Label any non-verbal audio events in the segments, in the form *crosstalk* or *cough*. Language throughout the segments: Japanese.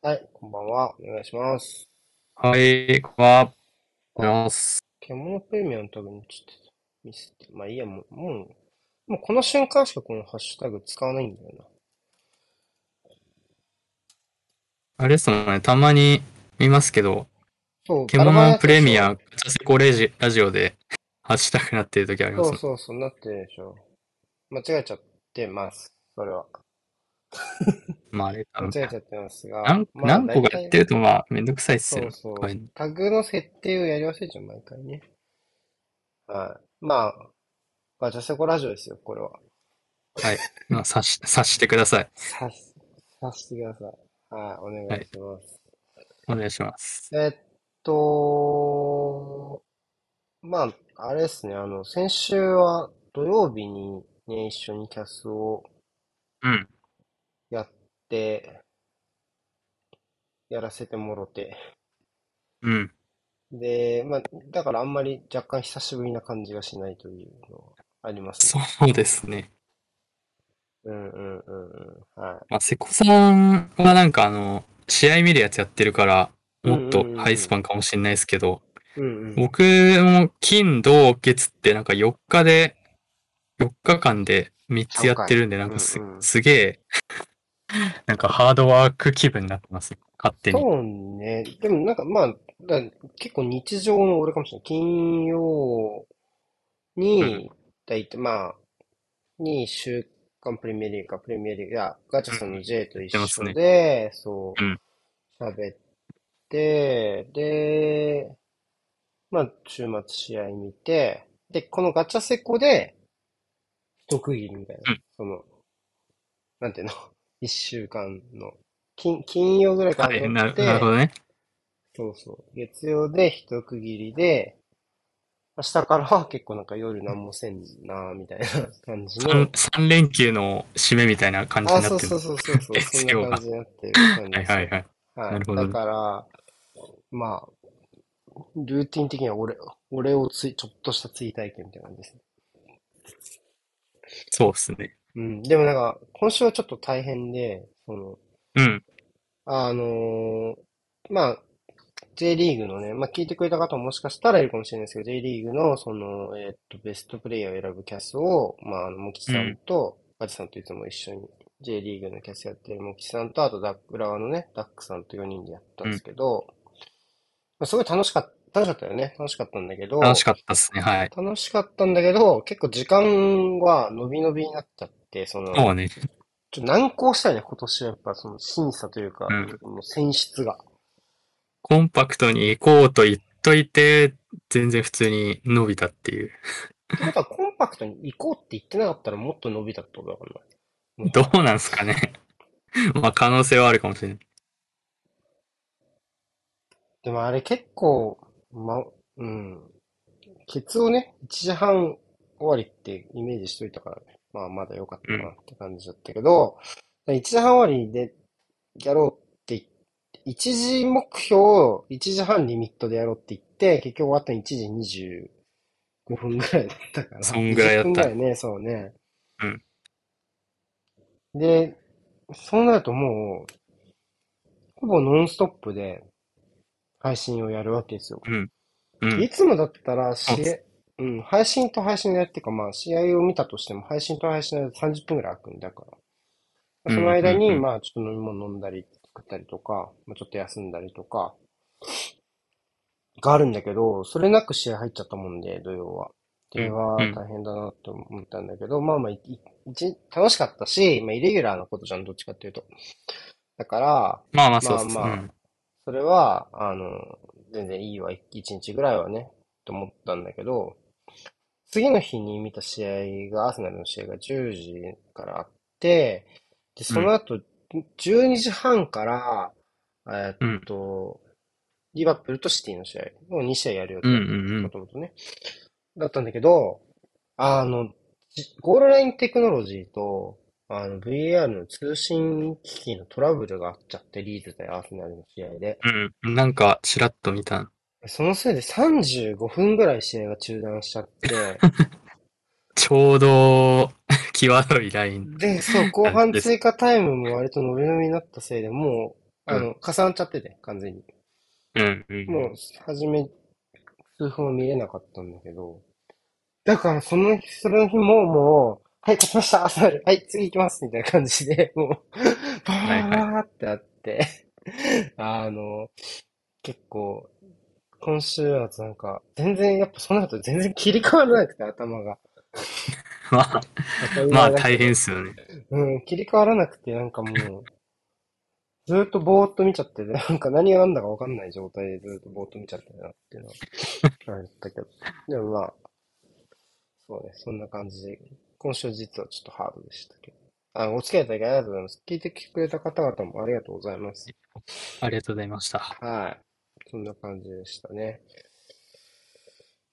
はい、こんばんは。お願いします。はい、こんばんは。お願いします。獣プレミアム多分ちょっとミスって。まあいいや、もう、もう、もうこの瞬間しかこのハッシュタグ使わないんだよな。あれですもんね、たまに見ますけど、そう、獣プレミア、ジャセコレジラジオでハッシュタグなってる時あります、ね、そうそうそう、なってるでしょ。間違えちゃってます、それは。まああれ間違えちゃってますが。何,、まあ、何個かやってるとまあめんどくさいっすよそうそう。タグの設定をやり忘れちゃう、毎回ね。はい。まあ、ガチャセコラジオですよ、これは。はい。まあ、察し、察してください。察し、察してください。はい、お願いします。はい、お願いします。えっと、まあ、あれですね、あの、先週は土曜日にね、一緒にキャスを、うん。やって、やらせてもろて。うん。で、まあ、だからあんまり若干久しぶりな感じがしないというのはありますね。そうですね。うんうんうんうん。はい。まあ、瀬古さんはなんかあの、試合見るやつやってるから、もっとハイスパンかもしれないですけど、うんうん、僕も金、土、月ってなんか4日で、4日間で3つやってるんで、なんかすげえ *laughs* なんかハードワーク気分になってます。勝手に。そうね。でもなんかまあ、だ結構日常の俺かもしれない。金曜に、だいたいまあ、に週間プレミアリーグかプレミアリーグやガチャさんの J と一緒で、ね、そう、喋、うん、って、で、まあ、週末試合見て、で、このガチャセコで、一区切りみたいな、うん、その、なんていうの？一週間の、金、金曜ぐらいからやって、なるほどね。そうそう。月曜で一区切りで、明日からは結構なんか夜何もせんなみたいな感じの。3, 連休の締めみたいな感じになってる。あ、そうそうそうそう。*laughs* そんな感じになってる感じ。はいはいはい。はい。なるほど。だから、まあ、ルーティン的には俺、俺をつい、ちょっとした追体験みたいな感じですね。そうですね。うん。でもなんか、今週はちょっと大変で、その、うん。あのー、まあ、J リーグのね、まあ、聞いてくれた方ももしかしたらいるかもしれないですけど、J リーグの、その、えー、っと、ベストプレイヤーを選ぶキャスを、まあ、あの、モキさんと、ガチさんといつも一緒に J リーグのキャスやってるモキさんと、あとダック、側のね、ダックさんと4人でやったんですけど、うん、まあ、すごい楽しかった、楽しかったよね。楽しかったんだけど。楽しかったっすね、はい。楽しかったんだけど、結構時間は伸び伸びになっちゃって、その、そうね。ちょっと難航したよね、今年はやっぱその審査というか、うん、もう選出が。コンパクトに行こうと言っといて、全然普通に伸びたっていう。ってことは、コンパクトに行こうって言ってなかったらもっと伸びたってことだからな。どうなんすかね。まあ、可能性はあるかもしれない。でもあれ結構、ま、うん。ケツをね、1時半終わりってイメージしといたから、ね、まあまだ良かったなって感じだったけど、うん、1時半終わりでやろう1時目標を1時半リミットでやろうって言って、結局終わったの1時25分ぐらいだったから。そんぐらいやった。分ぐらいね、そうね。うん。で、そうなるともう、ほぼノンストップで配信をやるわけですよ。うん。うん、いつもだったら、試合、うん、配信と配信のやっていうか、まあ、試合を見たとしても、配信と配信のや30分ぐらい空くんだから。その間に、まあ、ちょっと飲み物飲んだり作ったりとか、まあ、ちょっと休んだりとか、があるんだけど、それなく試合入っちゃったもんで、土曜は。では大変だなと思ったんだけど、まあまあ、楽しかったし、まあ、イレギュラーなことじゃん、どっちかっていうと。だから、まあまあそうですまあまあ、それは、あの、全然いいわ、一日ぐらいはね、と思ったんだけど、次の日に見た試合が、アーセナルの試合が10時からあって、で、その後、12時半から、えーっと、リバプールとシティの試合を2試合やるようんうんもともとね。だったんだけど、あの、ゴールラインテクノロジーと、あの、VAR の通信機器のトラブルがあっちゃって、リーズ対アーセナルの試合で。うん。なんか、ちらっと見た。そのせいで35分ぐらい試合が中断しちゃって、*laughs* ちょうど、際どいライン。で、そう、後半追加タイムも割と伸び伸びになったせいで、もう、あの、重なっちゃってて、完全に。うん、うん。もう、初め、数分は見れなかったんだけど、だからその日、その日ももう、はい、勝ちましたアーセナルはい、次行きますみたいな感じで、もう、バーってあって、あの、結構、今週末なんか、全然、やっぱその後全然切り替わらなくて、頭が。*laughs* まあ、まあ大変っすよね。うん、切り替わらなくて、なんかもう、ずーっとぼーっと見ちゃってて、なんか何が何だかわかんない状態でずーっとぼーっと見ちゃってるなっていうのは、あったけど。*laughs* でもまあ、そうね、そんな感じで、今週実はちょっとハードでしたけど。あ、お付き合いいただきありがとうございます。聞いてくれた方々もありがとうございます。ありがとうございました。はい。そんな感じでしたね。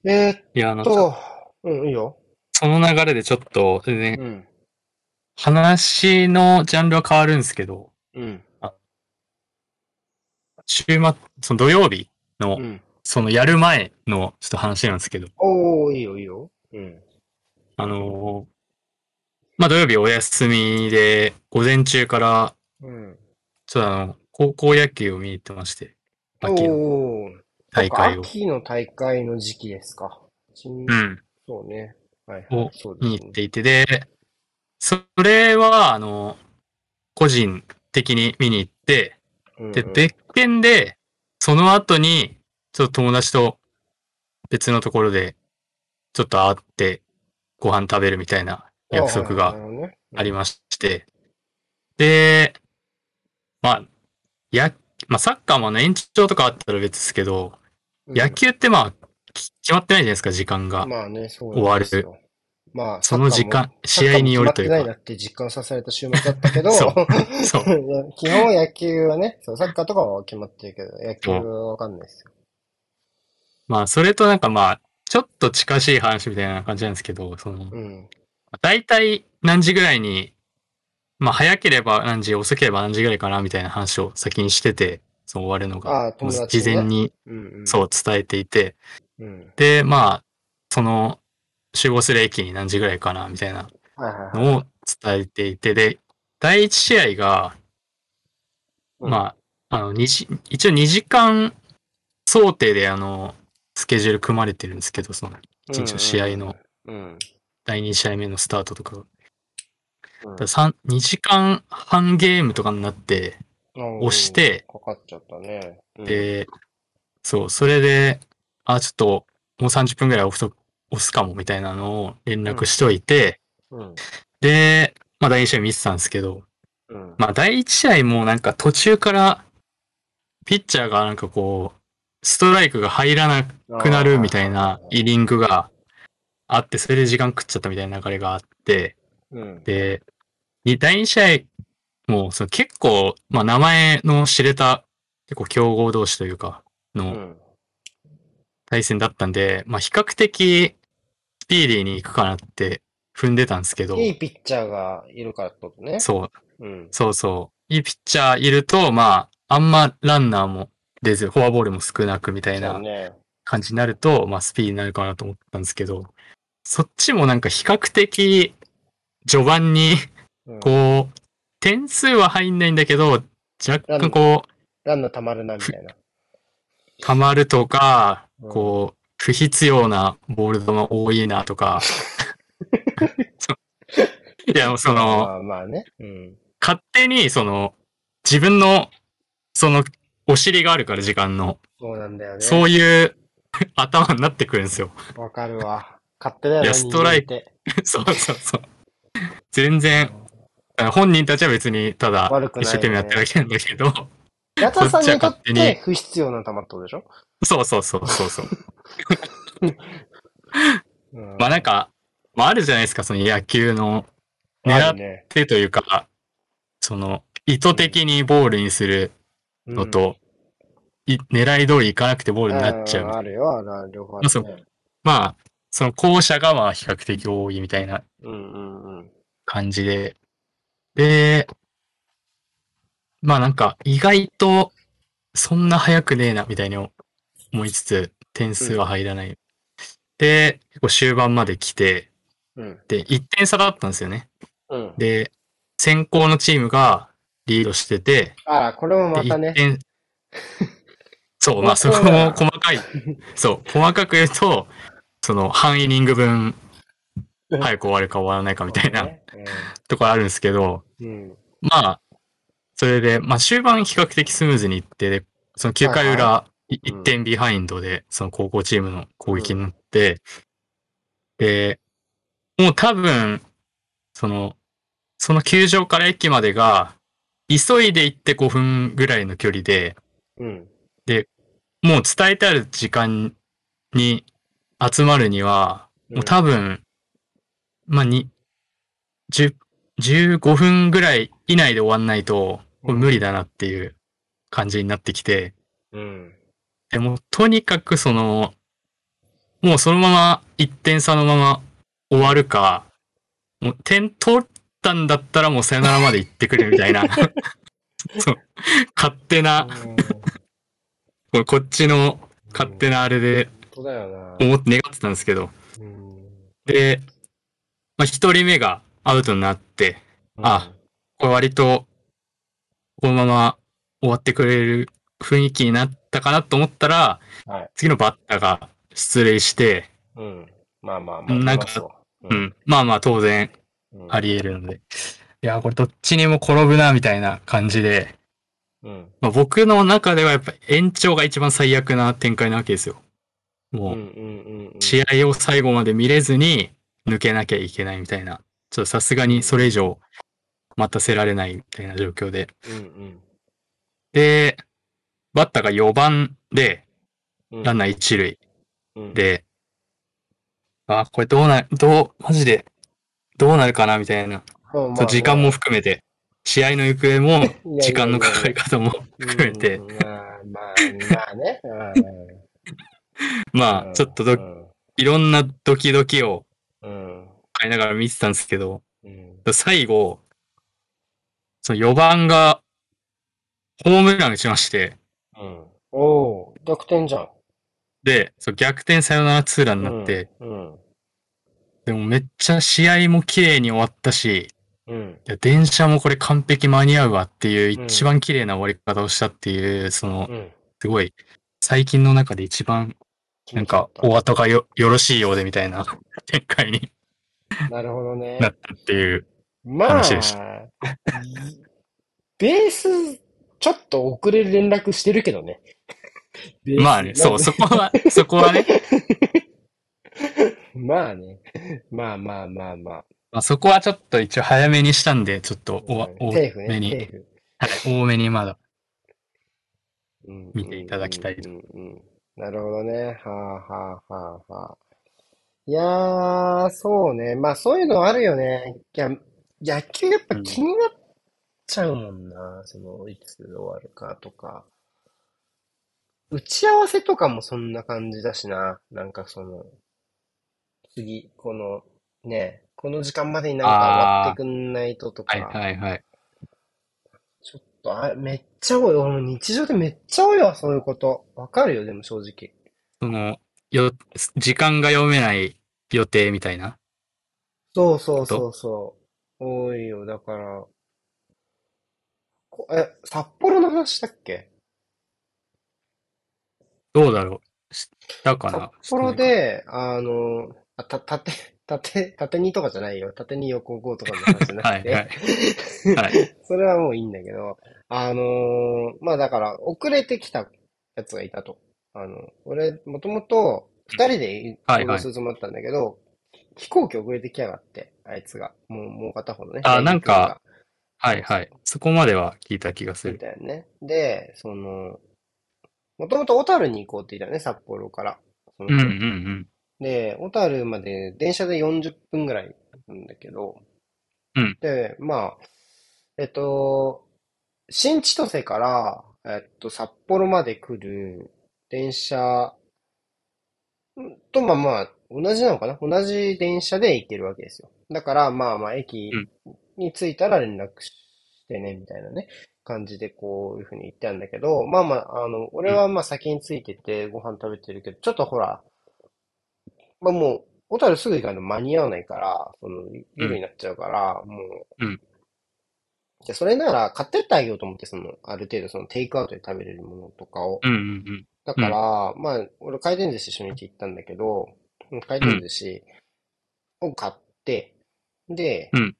えーっいや、あの、と、うん、いいよ。その流れでちょっと、全然うん、話のジャンルは変わるんですけど、うん、週末、その土曜日のう、ん。そのやる前のちょっと話なんですけど、おー、いいよ、いいよ。うん。あのーまあ土曜日お休みで、午前中から、うん。ちょっとあの、高校野球を見に行ってまして、秋の。大会を。秋の大会の時期ですか。うんうん。そうね。はいを見に行っていて、で、それは、あの、個人的に見に行って、で、うんうん別件で、その後に、ちょっと友達と別のところで、ちょっと会って、ご飯食べるみたいな約束がありままして、で、まあ、や、まあ、サッカーもね、延長とかあったら別ですけど、野球ってまあ、き決まってないじゃないですか、時間が。まあね、そう終わる。まあ、その時間試合によるというかサッカーも決まってないなって実感させられた週末だったけど、そう *laughs* そう。基本野球はね、そう、サッカーとかは決まってるけど、野球はわかんないですよ。まあ、それとなんかまあ、ちょっと近しい話みたいな感じなんですけど、その、うん。大体何時ぐらいに、まあ、早ければ何時、遅ければ何時ぐらいかな、みたいな話を先にしてて、そう終わるのが、ね事前にうんうん。そう伝えていて、うん。で、まあ、その、集合する駅に何時ぐらいかな、みたいな。のを伝えていて、で、第一試合が、うんまあ、あの、一応2時間想定で、あの、スケジュール組まれてるんですけど、その、一日の試合のうん。第2試合目のスタートとかが。うんだから三2時間半ゲームとかになって、うん押して、かかっちゃったね。うん、で、そう、それで、あ、ちょっと、もう30分ぐらい押す押すかも、みたいなのを連絡しといて、うん。で、まあ第2試合見てたんですけど、うん。まあ第1試合もなんか途中から、ピッチャーがなんかこう、ストライクが入らなくなるみたいなイニングがあって、それで時間食っちゃったみたいな流れがあって、うん。で、に第2試合もその結構、まあ名前の知れた結構強豪同士というか、のうん。対戦だったんで、まあ比較的スピーディーに行くかなって踏んでたんですけど、いいピッチャーがいるからってことね。そう、うん。そうそう。いいピッチャーいると、まあ、あんまランナーも出ず、フォアボールも少なくみたいな。感じになると、まあ、スピーディーになるかなと思ったんですけど、そっちもなんか比較的、序盤に、うんこう、点数は入んないんだけど、若干こう、ランナーたまるな、みたいな。溜まるとか、うんこう、不必要なボール球多いなとか、*laughs* いや、もうその、まあまあね。うん。勝手に、その、自分の、その、お尻があるから、時間の。そうなんだよね。そういう *laughs* 頭になってくるんですよ。わかるわ。勝手だよね。いやストライク人間って *laughs* そうそうそう。全然、本人たちは別にただ一生懸命やってるだけなんだけど、矢田さんにとって不必要な球ってことでしょ？そうそうそうそうそう。うん。まあなんか、まああるじゃないですか、その野球のあ狙っ。てというか、その意図的にボールにするのと、い狙い通りいかなくてボーうん、ルになっちゃう。んあるよ、あるある両方ある、そね。まあ、その後者がまあ比較的多いみたいなうんうんうん。感じで。で、まあなんか意外とそんな早くねえなみたいに思いつつ点数は入らない。で、結構終盤まで来て、うん。で、1点差だったんですよね。うん。で、先行のチームがリードしてて、あら、これもまたね。*laughs* そう、まあそこも細かい、そう、細かく言うと、その半イニング分、*laughs* 早く終わるか終わらないかみたいな、ね。うん、ところあるんですけど、うん、まあ、それで、まあ終盤比較的スムーズにいって、その9回裏、1点ビハインドで、その高校チームの攻撃になって、で、もう多分、その、その球場から駅までが、急いで行って5分ぐらいの距離で、うん、で、もう伝えてある時間に集まるには、もう多分、まあ、に、10、15分ぐらい以内で終わんないと、無理だなっていう感じになってきて、うん。でも、とにかくその、もうそのまま1点差のまま終わるか、もう点取ったんだったらもうさよならまで行ってくれみたいな。*laughs* そう、勝手な。こっちの勝手なあれで、思って願ってたんですけど、で、まあ、一人目がアウトになって、あ、これ割と、このまま終わってくれる雰囲気になったかなと思ったら、はい、次のバッターが出塁して、うん。まあまあまあ。なんか、うん、うん。まあまあ当然、あり得るので。いや、これどっちにも転ぶな、みたいな感じで、うん。まあ、僕の中ではやっぱ延長が一番最悪な展開なわけですよ。もう、試合を最後まで見れずに抜けなきゃいけないみたいな。ちょっとさすがにそれ以上待たせられないみたいな状況で。うんうん、で、バッターが4番で、ランナー1塁。うん、で、あ、これどうな、どう、マジで、どうなるかなみたいな。まあ、時間も含めて、試合の行方も、時間のかかり方も含めて。まあ、まあ、まあね。*laughs* まあ、ちょっとど、いろんなドキドキを、買いながら見てたんですけど、最後、その4番が、ホームラン打ちまして、うん、お逆転じゃん。で、そう逆転サヨナラツーランになって、うんうん、でもめっちゃ試合も綺麗に終わったし、うん、いや電車もこれ完璧間に合うわっていう一番綺麗な終わり方をしたっていう、その、すごい、最近の中で一番、なんか、お後がよ、よろしいようでみたいな *laughs* 展開になるほどね。なったっていう話でした。まあ、ベース、ちょっと遅れる連絡してるけどね。*laughs* まあね、そう、そこは、そこはね。*laughs* まあね。まあまあまあまあ。まあ、そこはちょっと一応早めにしたんで、ちょっとお、多めに、はい、多めにまだ、見ていただきたいと。なるほどね。はあはあはあはあ。いやー、そうね。まあそういうのあるよね。いや、野球やっぱ気になっちゃうもんな。その、いつ終わるかとか。打ち合わせとかもそんな感じだしな。なんかその、次、この、ね、この時間までになんか終わってくんないととか。はいはいはい。と、あ、めっちゃ多い。俺も日常でめっちゃ多いわ、そういうこと。わかるよ、でも正直。その、よ、時間が読めない予定みたいな。そうそうそうそう。多いよ、だから。え、札幌の話したっけ？どうだろうしたかな札幌で、あの、あた、たて、縦、縦にとかじゃないよ。縦に横5とかの話じゃなくて。*laughs* はい、はい。はい。それはもういいんだけど、あのー、まあだから、遅れてきたやつがいたと。あの、俺、もともと、二人で行動するつもりだったんだけど、はいはい、飛行機遅れてきやがって、あいつが。もう、もう片方のね。あ、なんか、はいはい。そこまでは聞いた気がする。みたいなね。で、その、もともと小樽に行こうって言ったね、札幌から。うんうんうん。で、小樽まで電車で40分ぐらいなんだけど、うん。で、まあ、えっと、新千歳から、えっと、札幌まで来る電車と、まあまあ、同じなのかな？同じ電車で行けるわけですよ。だから、まあまあ、駅に着いたら連絡してね、みたいなね、感じでこういうふうに言ってたんだけど、まあまあ、あの、俺はまあ先に着いててご飯食べてるけど、ちょっとほら、まあもう、小樽すぐ行かないと間に合わないから、その、夜になっちゃうから、もう、うん。じゃそれなら買ってってあげようと思って、その、ある程度そのテイクアウトで食べれるものとかを。うんうんうん。だから、まあ、俺回転寿司初日行ったんだけど、回転寿司を買って、で、うん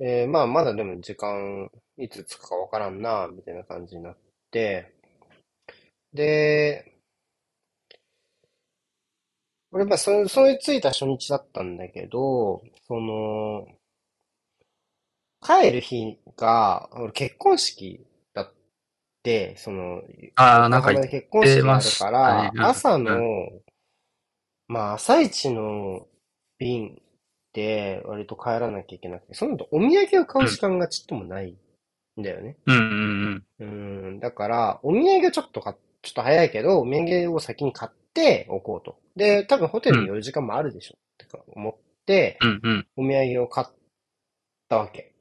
えーまあ、まだでも時間、いつ着くかわからんな、みたいな感じになって、で、俺、まあ、そ、それ着いた初日だったんだけど、その、帰る日が、俺結婚式だって、その、ああ、なんか結婚式があるか言ら朝のう、まあ、朝一の便で割と帰らなきゃいけなくて、その後お土産を買う時間がちっともないんだよね。うんうんうん。うん、だから、お土産をちょっと買っちょっと早いけど、お土産を先に買っておこうと。で、多分ホテルに寄る時間もあるでしょってか思って、うんうん。お土産を買ったわけ。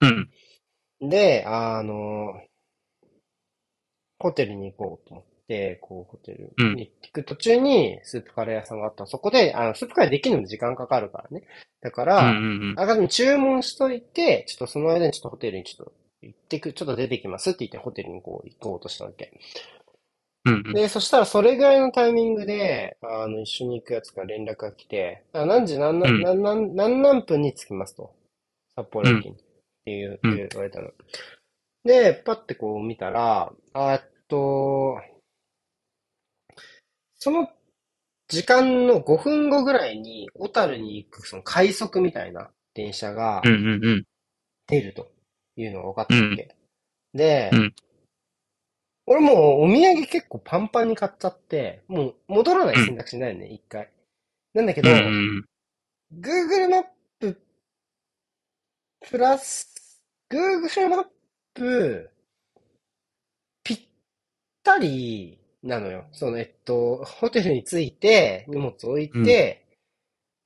うん。で、あの、ホテルに行こうと思って、こう、ホテルに行く途中にスープカレー屋さんがあったそこで、あの、スープカレーできるのに時間かかるからね。だかうんら。あらかじめ注文しといて、ちょっとその間にちょっとホテルにちょっと行ってく、ちょっと出てきますって言ってホテルにこう行こうとしたわけ。うんうん。で、そしたらそれぐらいのタイミングで、あの、一緒に行くやつから連絡が来て、あ何時何何、うん何何何何分に着きますと？札幌駅に。っていう、うん言われたの。で、パッてこう見たら、あえっと、その時間の5分後ぐらいに、小樽に行くその快速みたいな電車がうんうんうん。出るというのが分かったわけ。で、うん俺もうお土産結構パンパンに買っちゃって、もう戻らない選択肢ないよね、一回。なんだけど、うんうん。Google マップ、プラス、Google マップ、ぴったりなのよ。その、えっと、ホテルに着いて、荷物置いて、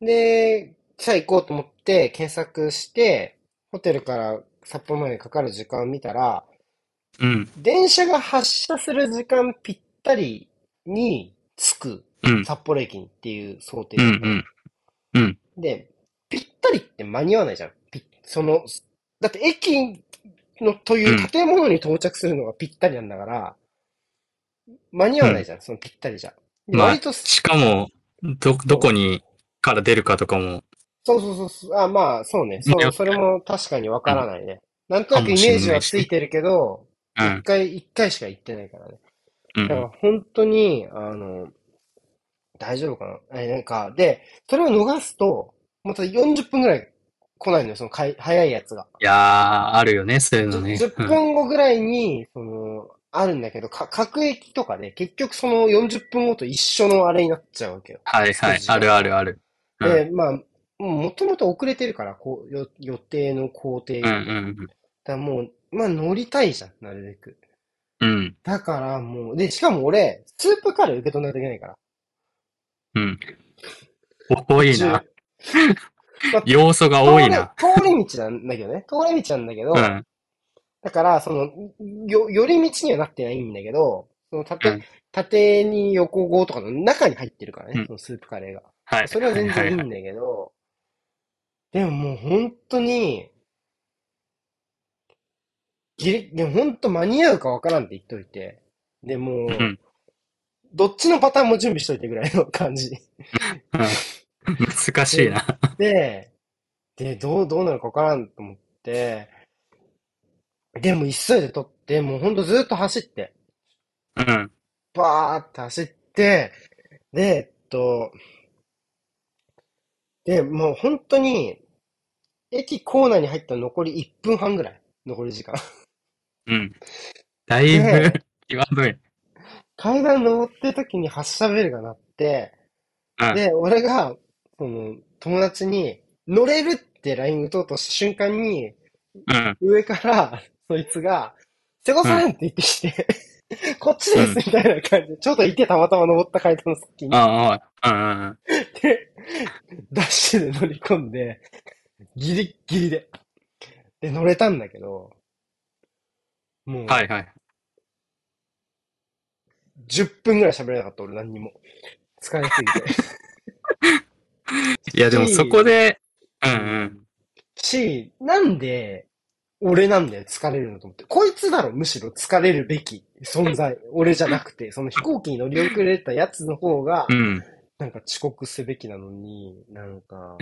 で、さあ行こうと思って検索して、ホテルから札幌までかかる時間を見たら、うん。電車が発車する時間ぴったりに着くうん。札幌駅にっていう想定うんだったのうん。で、ぴったりって間に合わないじゃん。ぴその、だって駅のという建物に到着するのがぴったりなんだから、間に合わないじゃん、そのぴったりじゃ。でまあ割と、しかも、ど、どこにから出るかとかも、そうそうそうそう、あ、まあ、そうね。そねう、それも確かにわからないね。なんとなくイメージはついてるけど、うん一。回、一回しか行ってないからね。うんだから本当に、あの、大丈夫かな？え、なんか、で、それを逃すと、また40分ぐらい来ないのよ、そのかい、早いやつが。いやー、あるよね、そういうのね。10分後ぐらいに、その、あるんだけど、か、各駅とかで、結局その40分後と一緒のあれになっちゃうわけよ。はいはい、あるあるある。うんで、まあ、もともと遅れてるから、こう、よ、予定の工程に。うんうだかんらもう、まあ乗りたいじゃん、なるべく。うん。うん。だからもう、で、しかも俺、スープカレー受け取らないといけないから。うん。多いな。*laughs* まあ要素が多いな。通り、通り道なんだけどね。通り道なんだけど、うん。だから、その、よ、寄り道にはなってないんだけど、その縦、うん縦に横号とかの中に入ってるからね、うんそのスープカレーが。はい。それは全然いいんはいだけど、でももう本当に、ギリ、でも本当間に合うかわからんって言っといて、でもう、うんどっちのパターンも準備しといてぐらいの感じ。うん難しいな。で、で、どう、どうなるかわからんと思って、でも急いで撮って、もうほんとずっと走って、うん。バーって走って、で、えっと、で、もう本当に、駅構内に入ったら残り1分半ぐらい。残り時間。うん。だいぶね、*laughs* 際どい。階段登ってる時に発車ベルが鳴って、うん。で、俺が、その、友達に、乗れるって LINE 打とうとした瞬間に、うん。上から、そいつが、瀬古さんって言ってきて、こっちですみたいな感じで、ちょうどいてたまたま登った階段の先に、ああ、うんうんで、ダッシュで乗り込んで、ギリッギリで。で、乗れたんだけど、もううん。、はいはい。10分ぐらい喋れなかった、俺何にも。疲れすぎて。*laughs* いや、でもそこで、うんうん。し、なんで、俺なんだよ、疲れるのと思って。こいつだろ、むしろ疲れるべき存在。俺じゃなくて、その飛行機に乗り遅れたやつの方が、うん。なんか遅刻すべきなのに、なんか、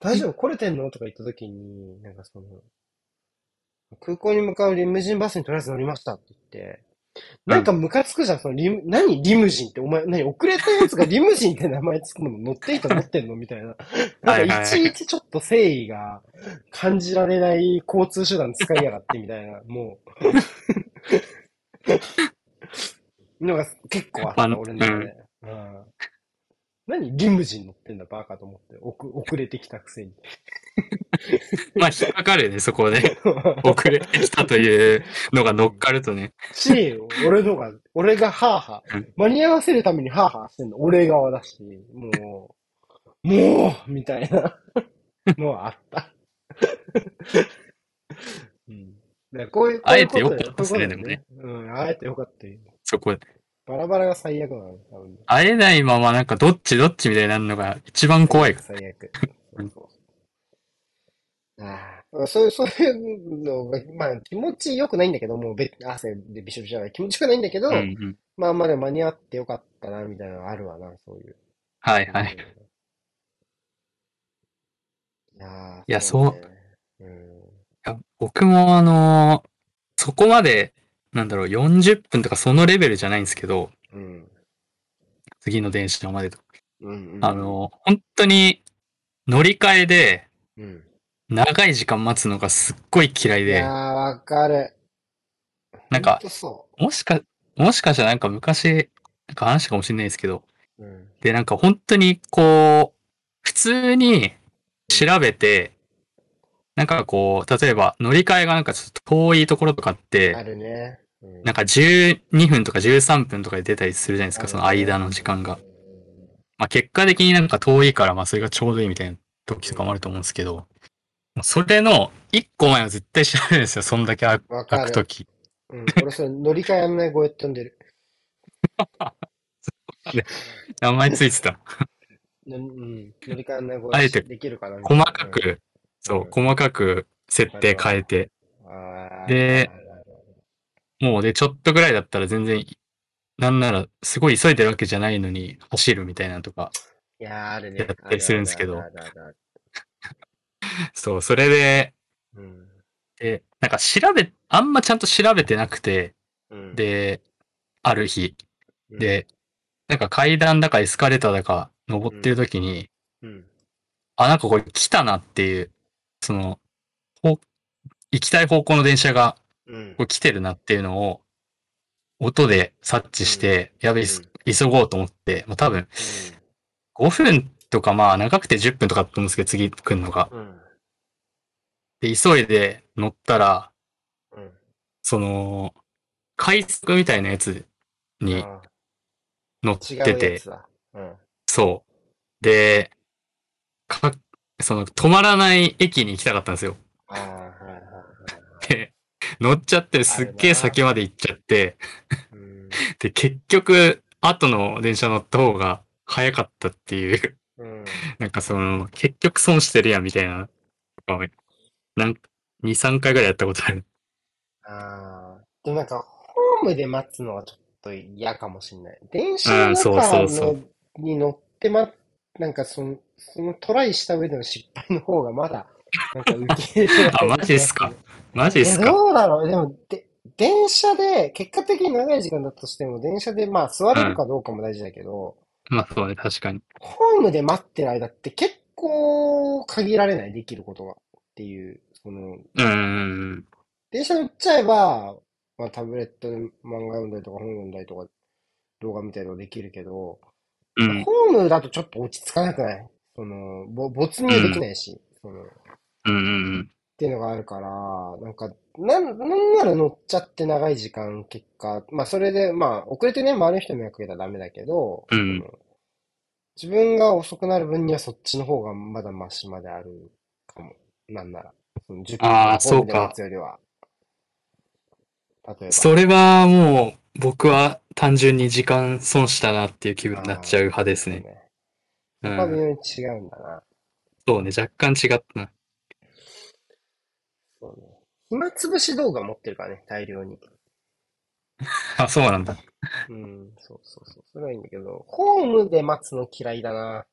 大丈夫来れてんの？とか言った時に、なんかその、空港に向かうリムジンバスにとりあえず乗りましたって言って、なんかムカつくじゃん、そのリム、何リムジンってお前、何遅れたやつがリムジンって名前つくもの乗っていいと思ってんの？みたいな。*laughs* なんかいちいちちょっと誠意が感じられない交通手段使いやがってみたいな、もう。*laughs* のが結構あった、俺の中で。うん何リムジン乗ってんだバカと思って。遅遅れてきたくせに。*laughs* まあ、引っかかるよね、そこで。*laughs* 遅れてきたというのが乗っかるとね。し、俺のが、俺がハーハーうん、間に合わせるためにハーハーしてんの俺側だし、もう、もうみたいなのはあった。*laughs* うん。だからこういう、あえてよかったですねこういうことだようん、あえてよかったよ。そこで。バラバラが最悪なの、多分。会えないままなんかどっちどっちみたいになるのが一番怖いか最悪。そうそうああそうそういうのが、まあ気持ち良くないんだけど、もうべ汗でびしょびしょじゃない。気持ち良くないんだけど、ら。うんうん。まあまあでも間に合ってよかったな、みたいなのがあるわな、そういう。はいはい。いやーいやねうん。いや僕もあのーそこまで、なんだろう、40分とかそのレベルじゃないんですけど、うん。次の電車までと。うん。うんあ、のー本当に乗り換えでうん。長い時間待つのがすっごい嫌いでいやー、、わかる。なんかもしか、もしかしたらなんか昔、なんか話したかもしれないですけど、う。うん。で、なんか本当にこう、普通に調べて、なんかこう、例えば乗り換えがなんかちょっと遠いところとかって、あるね。うんなんか12分とか13分とかで出たりするじゃないですか、その間の時間が。。まあ結果的になんか遠いから、まあそれがちょうどいいみたいな時とかもあると思うんですけど、それの1個前は絶対調べるんですよ、そんだけ開。く時。うん。俺それ乗り換え案内声飛んでる。*laughs* 名前ついてた。のうん。乗り換え案内声あえてできるかな細なかく、そううん、細かく設定変えて、で、もうで、ちょっとぐらいだったら全然、なんなら、すごい急いでるわけじゃないのに走るみたいなのとか、いやー、あるね。やったりするんですけどそう、それで、うんで、なんか調べ、あんまちゃんと調べてなくて、うん。で、ある日、うん、で、なんか階段だかエスカレーターだか登ってる時に、うん。あ、なんかこれ来たなっていう、その、ほ行きたい方向の電車がうんこれ来てるなっていうのを、音で察知して、やべ、急ごうと思って、まあ多分、5分とかまあ長くて10分とかだと思うんですけど、次来るのが。うん。で、急いで乗ったら、うん。その、快速みたいなやつにあ乗ってて。そう。で、か、その、止まらない駅に行きたかったんですよ。ああ、はいはいはい。で、乗っちゃって、すっげえ先まで行っちゃって、うん。で、結局、後の電車乗った方が早かったっていう、うん。なんかその、結局損してるやんみたいな、なんか、2、3回ぐらいやったことある。ああ。でもなんか、ホームで待つのはちょっと嫌かもしれない。電車の中に乗ってま、なんかその、そのトライした上での失敗の方がまだ、なんか受け入れあマジっすか？マジっすか？どうだろうでも、で、電車で、結果的に長い時間だとしても、電車でまあ座れるかどうかも大事だけど、まあそうね、確かに。ホームで待ってる間って結構限られない、できることが。っていう、その、うーん。電車乗っちゃえば、まあタブレットで漫画読んだりとか本読んだりとか、動画見たりとかできるけど、うん。ホームだとちょっと落ち着かなくない？その、ぼ没入できないし、その、うんうんっていうのがあるから、なんか、なん、なんなら乗っちゃって長い時間、結果、まあそれで、まあ遅れてね、周りの人に迷惑かけたらダメだけど、うん自分が遅くなる分にはそっちの方がまだマシまであるかも。なんなら。その10分あそうかよりは。例えば。それはもう、僕は単純に時間損したなっていう気分になっちゃう派ですね。ね。うそこは微ん。妙に違うんだな。そうね、若干違ったな。そうね。暇つぶし動画持ってるからね、大量に。*laughs* あ、そうなんだ。うん、そうそうそう。それはいいんだけど、ホームで待つの嫌いだな。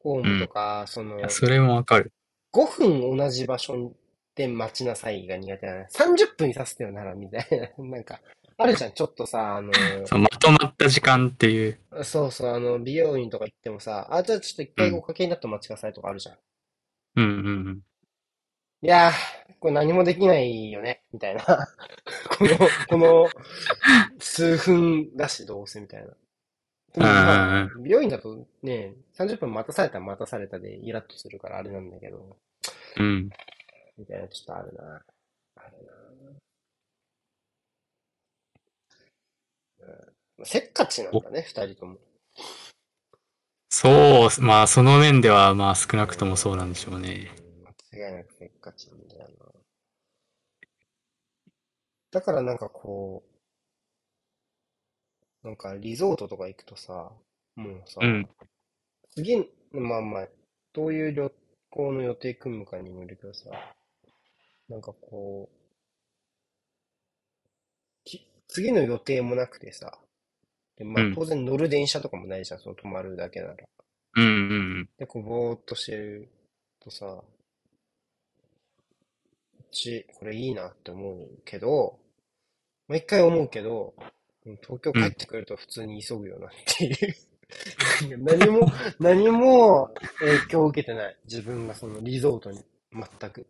ホームとか、そのい、や、それもわかる。5分同じ場所で待ちなさいが苦手だね。30分にさせてよなら、みたいな。*laughs* なんか、あるじゃん、ちょっとさ、あの、そうまとまった時間っていう。そうそう、あの、美容院とか行ってもさ、あ、じゃあちょっと一回おかけになってお待ちくださいとかあるじゃん。うんうんうん。いやー、これ何もできないよね、みたいな。*laughs* この、この、数分だし、どうせ、みたいな。でもまあう、美容院だとね、30分待たされたら待たされたでイラッとするからあれなんだけど、うん。みたいな、ちょっとあるな。あるな。うん、せっかちなんだね、二人とも。そう、まあその面ではまあ少なくともそうなんでしょうね。うん間違いなくせっかちなんだよな。だからなんかこう、なんかリゾートとか行くとさ、もうさ、うん。次、まあまあ、どういう旅行の予定組むかにもよるけどさ、なんかこう、き次の予定もなくてさ、で、まうんあ当然乗る電車とかもないじゃん、その泊まるだけなら。うんうんで、こう、ぼーっとしてるとさ、こっち、これいいなって思うけど、毎回思うけど、うん東京帰ってくると普通に急ぐよなっていう。*laughs* 何も、何も影響を受けてない。自分がそのリゾートに。全く。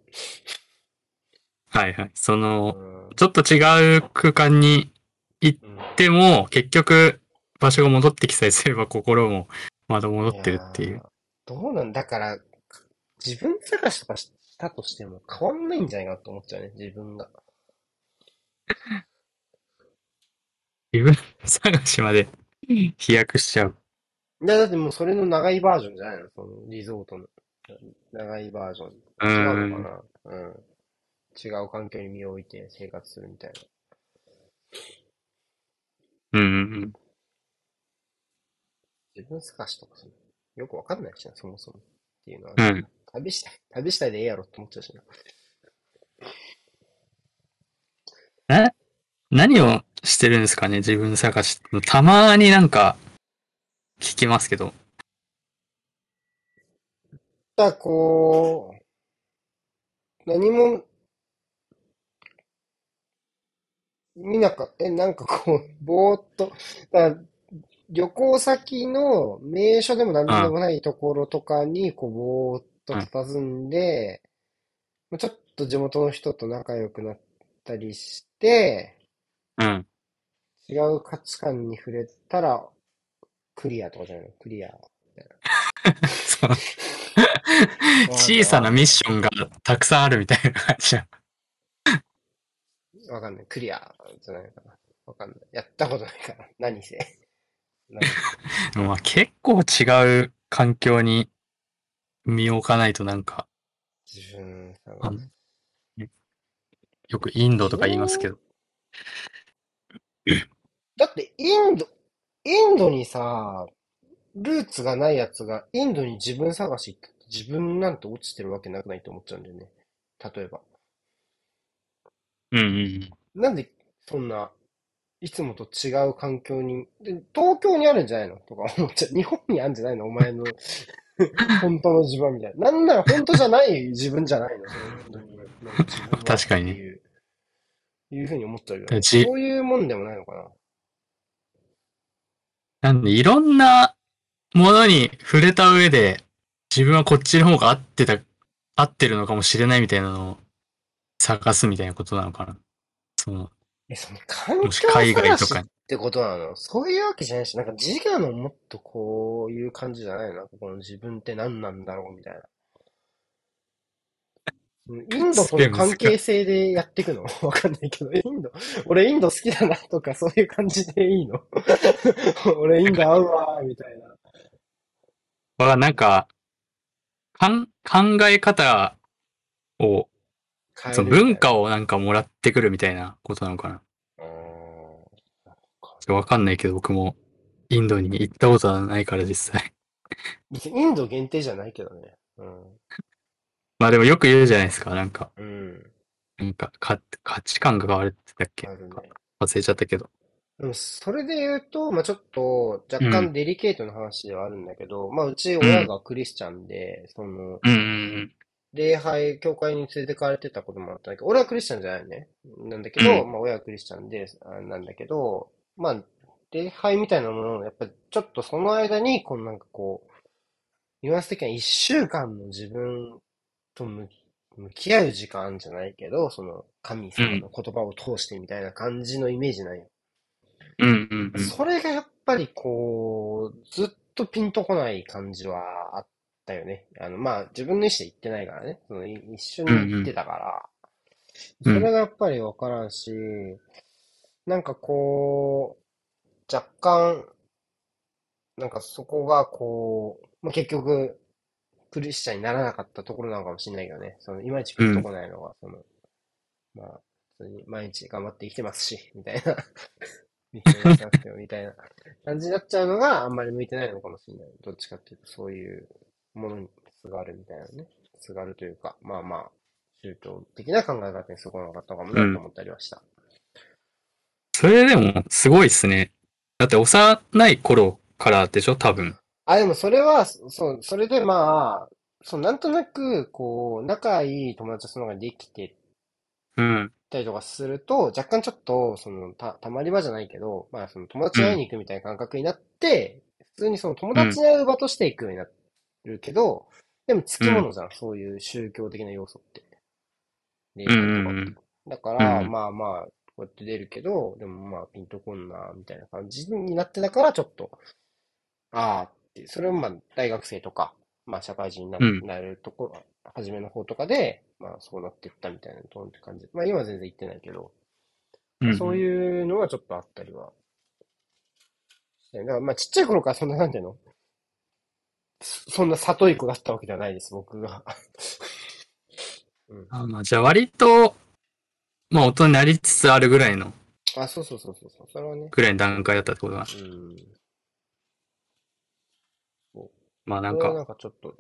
はいはい。その、うんちょっと違う空間に行うんっても、結局場所が戻ってきさえすれば心もまだ戻ってるっていう。やーどうなんだから、自分探しとかしたとしても変わんないんじゃないかなと思っちゃうね、自分が。*laughs* 自分探しまで飛躍しちゃう。いや、だってもうそれの長いバージョンじゃないの？そのリゾートの。長いバージョン。う違うんのかな？うん。違う環境に身を置いて生活するみたいな。うんうん自分探しとかそのよくわかんないしな、そもそも。っていうのは、うん。うん。旅したい。旅したいでええやろって思っちゃうしな。な、何をしてるんですかね自分探し。たまになんか聞きますけど。だからこう、何も、見なか、え、なんかこう、ぼーっと、だから旅行先の名所でも何でもないところとかに、こう、ぼーっと佇んで、まあちょっと地元の人と仲良くなったりして、うん。違う価値観に触れたら、クリアとかじゃないの？クリア。*laughs* そう *laughs* 小さなミッションがたくさんあるみたいな感じだ。わかんない。クリアじゃないかな。わかんない。やったことないから。*laughs* 何せ。*laughs* まあ結構違う環境に身を置かないとなんか、自分さあのよくインドとか言いますけど。だって、インド、インドにさ、ルーツがないやつが、インドに自分探し行って自分なんて落ちてるわけなくないと思っちゃうんだよね。例えば。うんうんなんで、そんな、いつもと違う環境に、で東京にあるんじゃないのとか思っちゃう。日本にあるんじゃないのお前の、*laughs* 本当の自分みたいな。なんなら本当じゃない自分じゃないの *laughs* 確かにいう、ふうに思っちゃうよ、そういうもんでもないのかな。なんでいろんなものに触れた上で、自分はこっちの方が合ってた、合ってるのかもしれないみたいなのを探すみたいなことなのかな？その、え、その環もし境海外とかに。てことなの？そういうわけじゃないし、なんか自我のもっとこういう感じじゃない？のこの自分って何なんだろうみたいな。うんインドとの関係性でやっていくの？*laughs* わかんないけど、インド、俺インド好きだなとかそういう感じでいいの？*laughs* 俺インド合うわ、みたいな。は、なんか、かん、考え方を、その文化をなんかもらってくるみたいなことなのかな。わかんないけど、僕もインドに行ったことはないから実際。インド限定じゃないけどね。うん。*laughs* まあでもよく言うじゃないですか、なんか。うん。なんか、か、価値観が変わるって言ったっけ？ね。忘れちゃったけど。でもそれで言うと、まあちょっと若干デリケートな話ではあるんだけど、まあうち親がクリスチャンで、その、うんうん礼拝、教会に連れてかれてたこともあったんだけど、俺はクリスチャンじゃないね。なんだけど、うんまあ親はクリスチャンで、あなんだけど、まあ、礼拝みたいなものを、やっぱりちょっとその間に、このなんかこう、ニュアンス的には一週間の自分と向き合う時間じゃないけど、その神様の言葉を通してみたいな感じのイメージなんよ。うん。うんうんうん。それがやっぱりこう、ずっとピンとこない感じはあったよね。あの、まあ、自分の意思で行ってないからね。そのい一緒に行ってたから。うんうんそれがやっぱりわからんし、なんかこう、若干、なんかそこがこう、まあ、結局、クリスチャンにならなかったところなのかもしれないけどね。その、いまいちピンとこないのが、その、まあ、普通に毎日頑張って生きてますし、みたいな。*laughs* みたいな感じになっちゃうのがあんまり向いてないのかもしれない。どっちかっていうと、そういうものにすがるみたいなね。すがるというか、まあまあ、宗教的な考え方にすごいなかったかもなと思ったりはした。それでも、すごいっすね。だって幼い頃からでしょ？多分。あ、でもそれは、そう、それでまあ、そう、なんとなく、こう、仲いい友達とその方ができてうん。たりとかすると、若干ちょっと、その、た、たまり場じゃないけど、まあ、その友達に会いに行くみたいな感覚になって、普通にその友達に会う場として行くようになるけど、でもつきものじゃん、そういう宗教的な要素って。だから、うん。まあまあ、こうやって出るけど、でもまあ、ピンとこんな、みたいな感じになってたから、ちょっと、ああって、それをまあ、大学生とか、まあ、社会人にな,、うん。なるところ、初めの方とかで、まあ、そうなっていったみたいなとって感じ。まあ、今は全然行ってないけど、うんそういうのはちょっとあったりは。だから、まあ、ちっちゃい頃からそんな、なんていうの？そそんな里い子だったわけではないです、僕が。*laughs* うん。あまあ、じゃあ割と、まあ大人になりつつあるぐらいの、あ、そうそうそうそうそう、それはね。ぐらいの段階だったってことだ。うん。まあなんか、なんかちょっと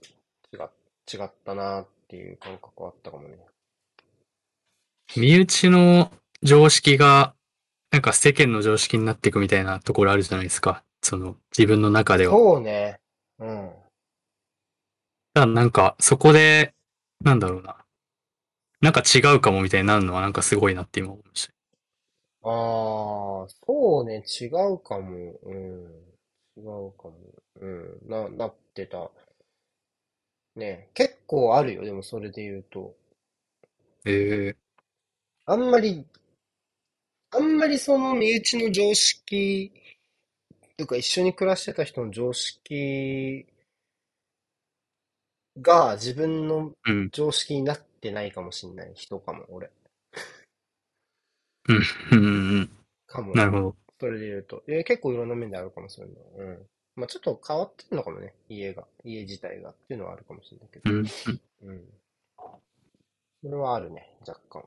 違っ違ったなっていう感覚はあったかもね。身内の常識が、なんか世間の常識になっていくみたいなところあるじゃないですか。その、自分の中では。そうね。うん。ただなんか、そこで、なんだろうな。なんか違うかもみたいになるのはなんかすごいなって今思いました。ああ、そうね、違うかも。うん。違うかも。うん。な、なってた。ね、結構あるよ、でもそれで言うと。ええあんまり、あんまりその身内の常識、とか一緒に暮らしてた人の常識が自分のうん。常識になってないかもしんない人かも、俺。うん。うんうんかも。うん。なるほど。それで言うと。え結構いろんな面であるかもしれない。うん。まあちょっと変わってるのかもね。家が。家自体が。っていうのはあるかもしれないけど。うん。うん。それはあるね。若干。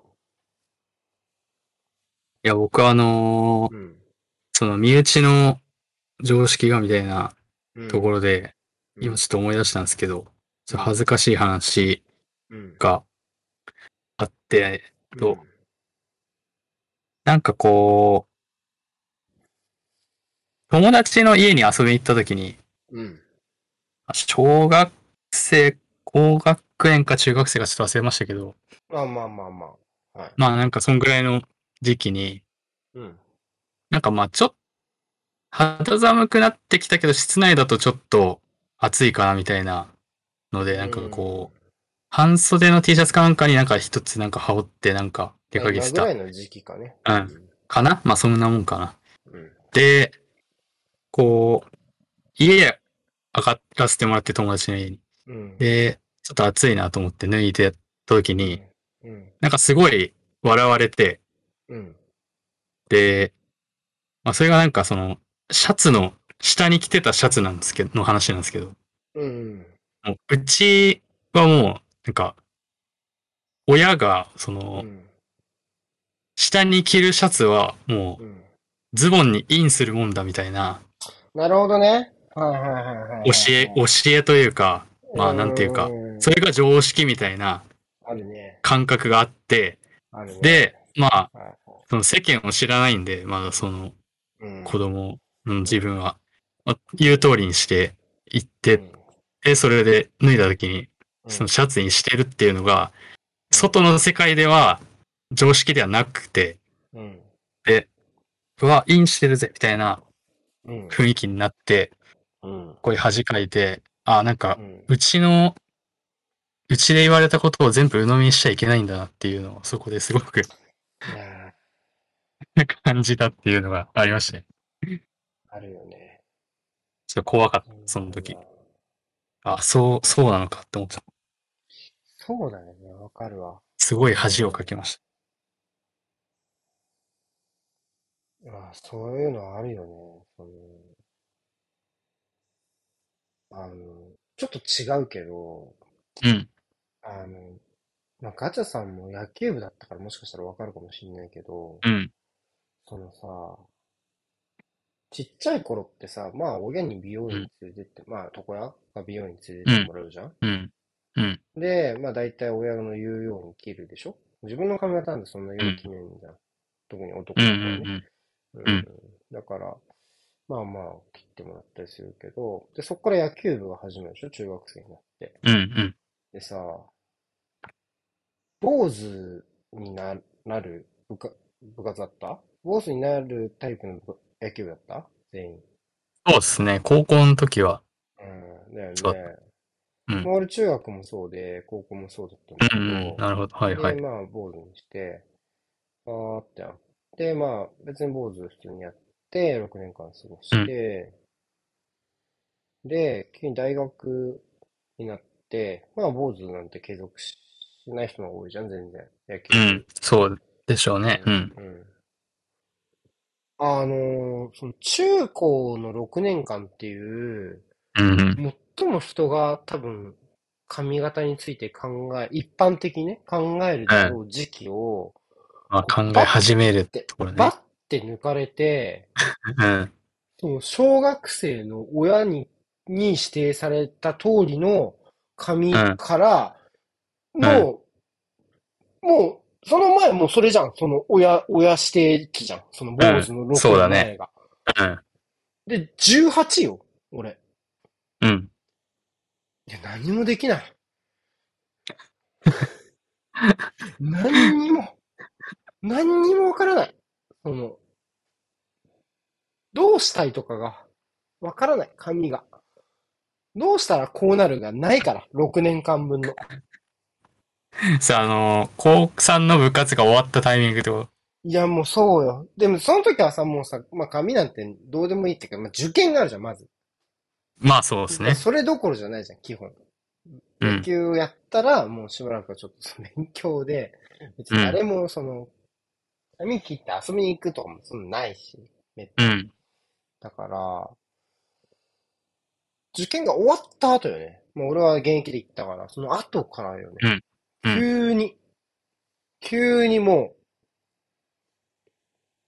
いや、僕はあのーうん。その身内の常識がみたいなうん。ところで、うん、今ちょっと思い出したんですけど、恥ずかしい話うん。があって、とうんなんかこう、友達の家に遊びに行った時に、うん。小学生、高学園か中学生かちょっと忘れましたけど、まあまあまあまあ。はい。まあなんかそんぐらいの時期に、うん。なんかまあちょっと、肌寒くなってきたけど室内だとちょっと暑いかなみたいなので、なんかこう、半袖の T シャツかなんかになんか一つなんか羽織ってなんか出かけてた今ぐらいの時期かね。うんかな？まあそんなもんかな。うん。で、こう、家上がらせてもらって友達の家に。うん。で、ちょっと暑いなと思って脱いでた時に、うん。なんかすごい笑われて、うん。で、まあそれがなんかその、シャツの、下に着てたシャツなんですけど、の話なんですけど、うん。もううちはもう、なんか、親が、そのう、ん。下に着るシャツはもう、うん。ズボンにインするもんだみたいな、なるほどね。はいはいはい。教え、教えというか、まあなんていうかんそれが常識みたいな。感覚があって。で、まあ、はいその世間を知らないんで、まだそのうん、子供の自分は、まあ言う通りにして行って、で、それで脱いだ時に、うん、そのシャツにしてるっていうのが、外の世界では常識ではなくて、うん。うわ、インしてるぜ、みたいなうん。雰囲気になって、うん。こういう恥かいて、あ、なんかう、ん。うちの、うちで言われたことを全部鵜呑みにしちゃいけないんだなっていうのを、そこですごく感じたっていうのがありましたね。ーあるよね。ちょっと怖かった、その時。あ、そう、そうなのかって思った。そうだよね。わかるわ。すごい恥をかけました。あそういうのあるよね。そのあの、ちょっと違うけど、うん。あの、まあ、ガチャさんも野球部だったからもしかしたらわかるかもしれないけど、うん。そのさ、ちっちゃい頃ってさ、まあ親に美容院連れてって、まあ床屋が美容院連れてってもらうじゃん、うん。うん。で、まあ大体親の言うように切るでしょ？自分の髪型なんてそんなように決めじゃん。特に男うん。うの子はね。ん。うんだから、まあまあ切ってもらったりするけど、で、そこから野球部が始まるでしょ？中学生になって。うん。うん。でさ、坊主にななる部下部活だった？坊主になるタイプの部野球部だった？全員。そうですね。高校の時は。うん、だよそうね。うんまあ俺中学もそうで、高校もそうだったんだけうん。うん。ど、なるほど。はいはいで、。まあ、坊主にして、あーってなって、まあ、別に坊主普通にやって、6年間過ごして、で、急に大学になって、まあ、坊主なんて継続しない人が多いじゃん、全然。野球うん。そうでしょうね。うん。うん。あのーその中高の6年間っていう、うん。最も人が多分髪型について考え、一般的にね、考える時期を、まあ考え始めるでところねバ。ッて抜かれて、うん。その小学生の親に、に指定された通りの髪から、んもう、もう、その前もうそれじゃん。その親、親指定期じゃん。その坊主の6そうだね年前が。うん。で、18よ、俺。うん。いや、何もできない。何にも、何にもわからない。その、どうしたいとかが、わからない、髪が。どうしたらこうなるがないから、6年間分の。*laughs* さあ、あの、高3の部活が終わったタイミングってこと？いや、もうそうよ。でも、その時はさ、もうさ、まあ、髪なんてどうでもいいっていうか、まあ、受験があるじゃん、まず。まあそうですね。それどころじゃないじゃん、基本。うん野球をやったら、もうしばらくはちょっと勉強で、別に誰もその、髪切って遊びに行くとかもそんなないし、めっうん。だから、受験が終わった後よね。もう俺は現役で行ったから、その後からよね。うんうん急に、急にも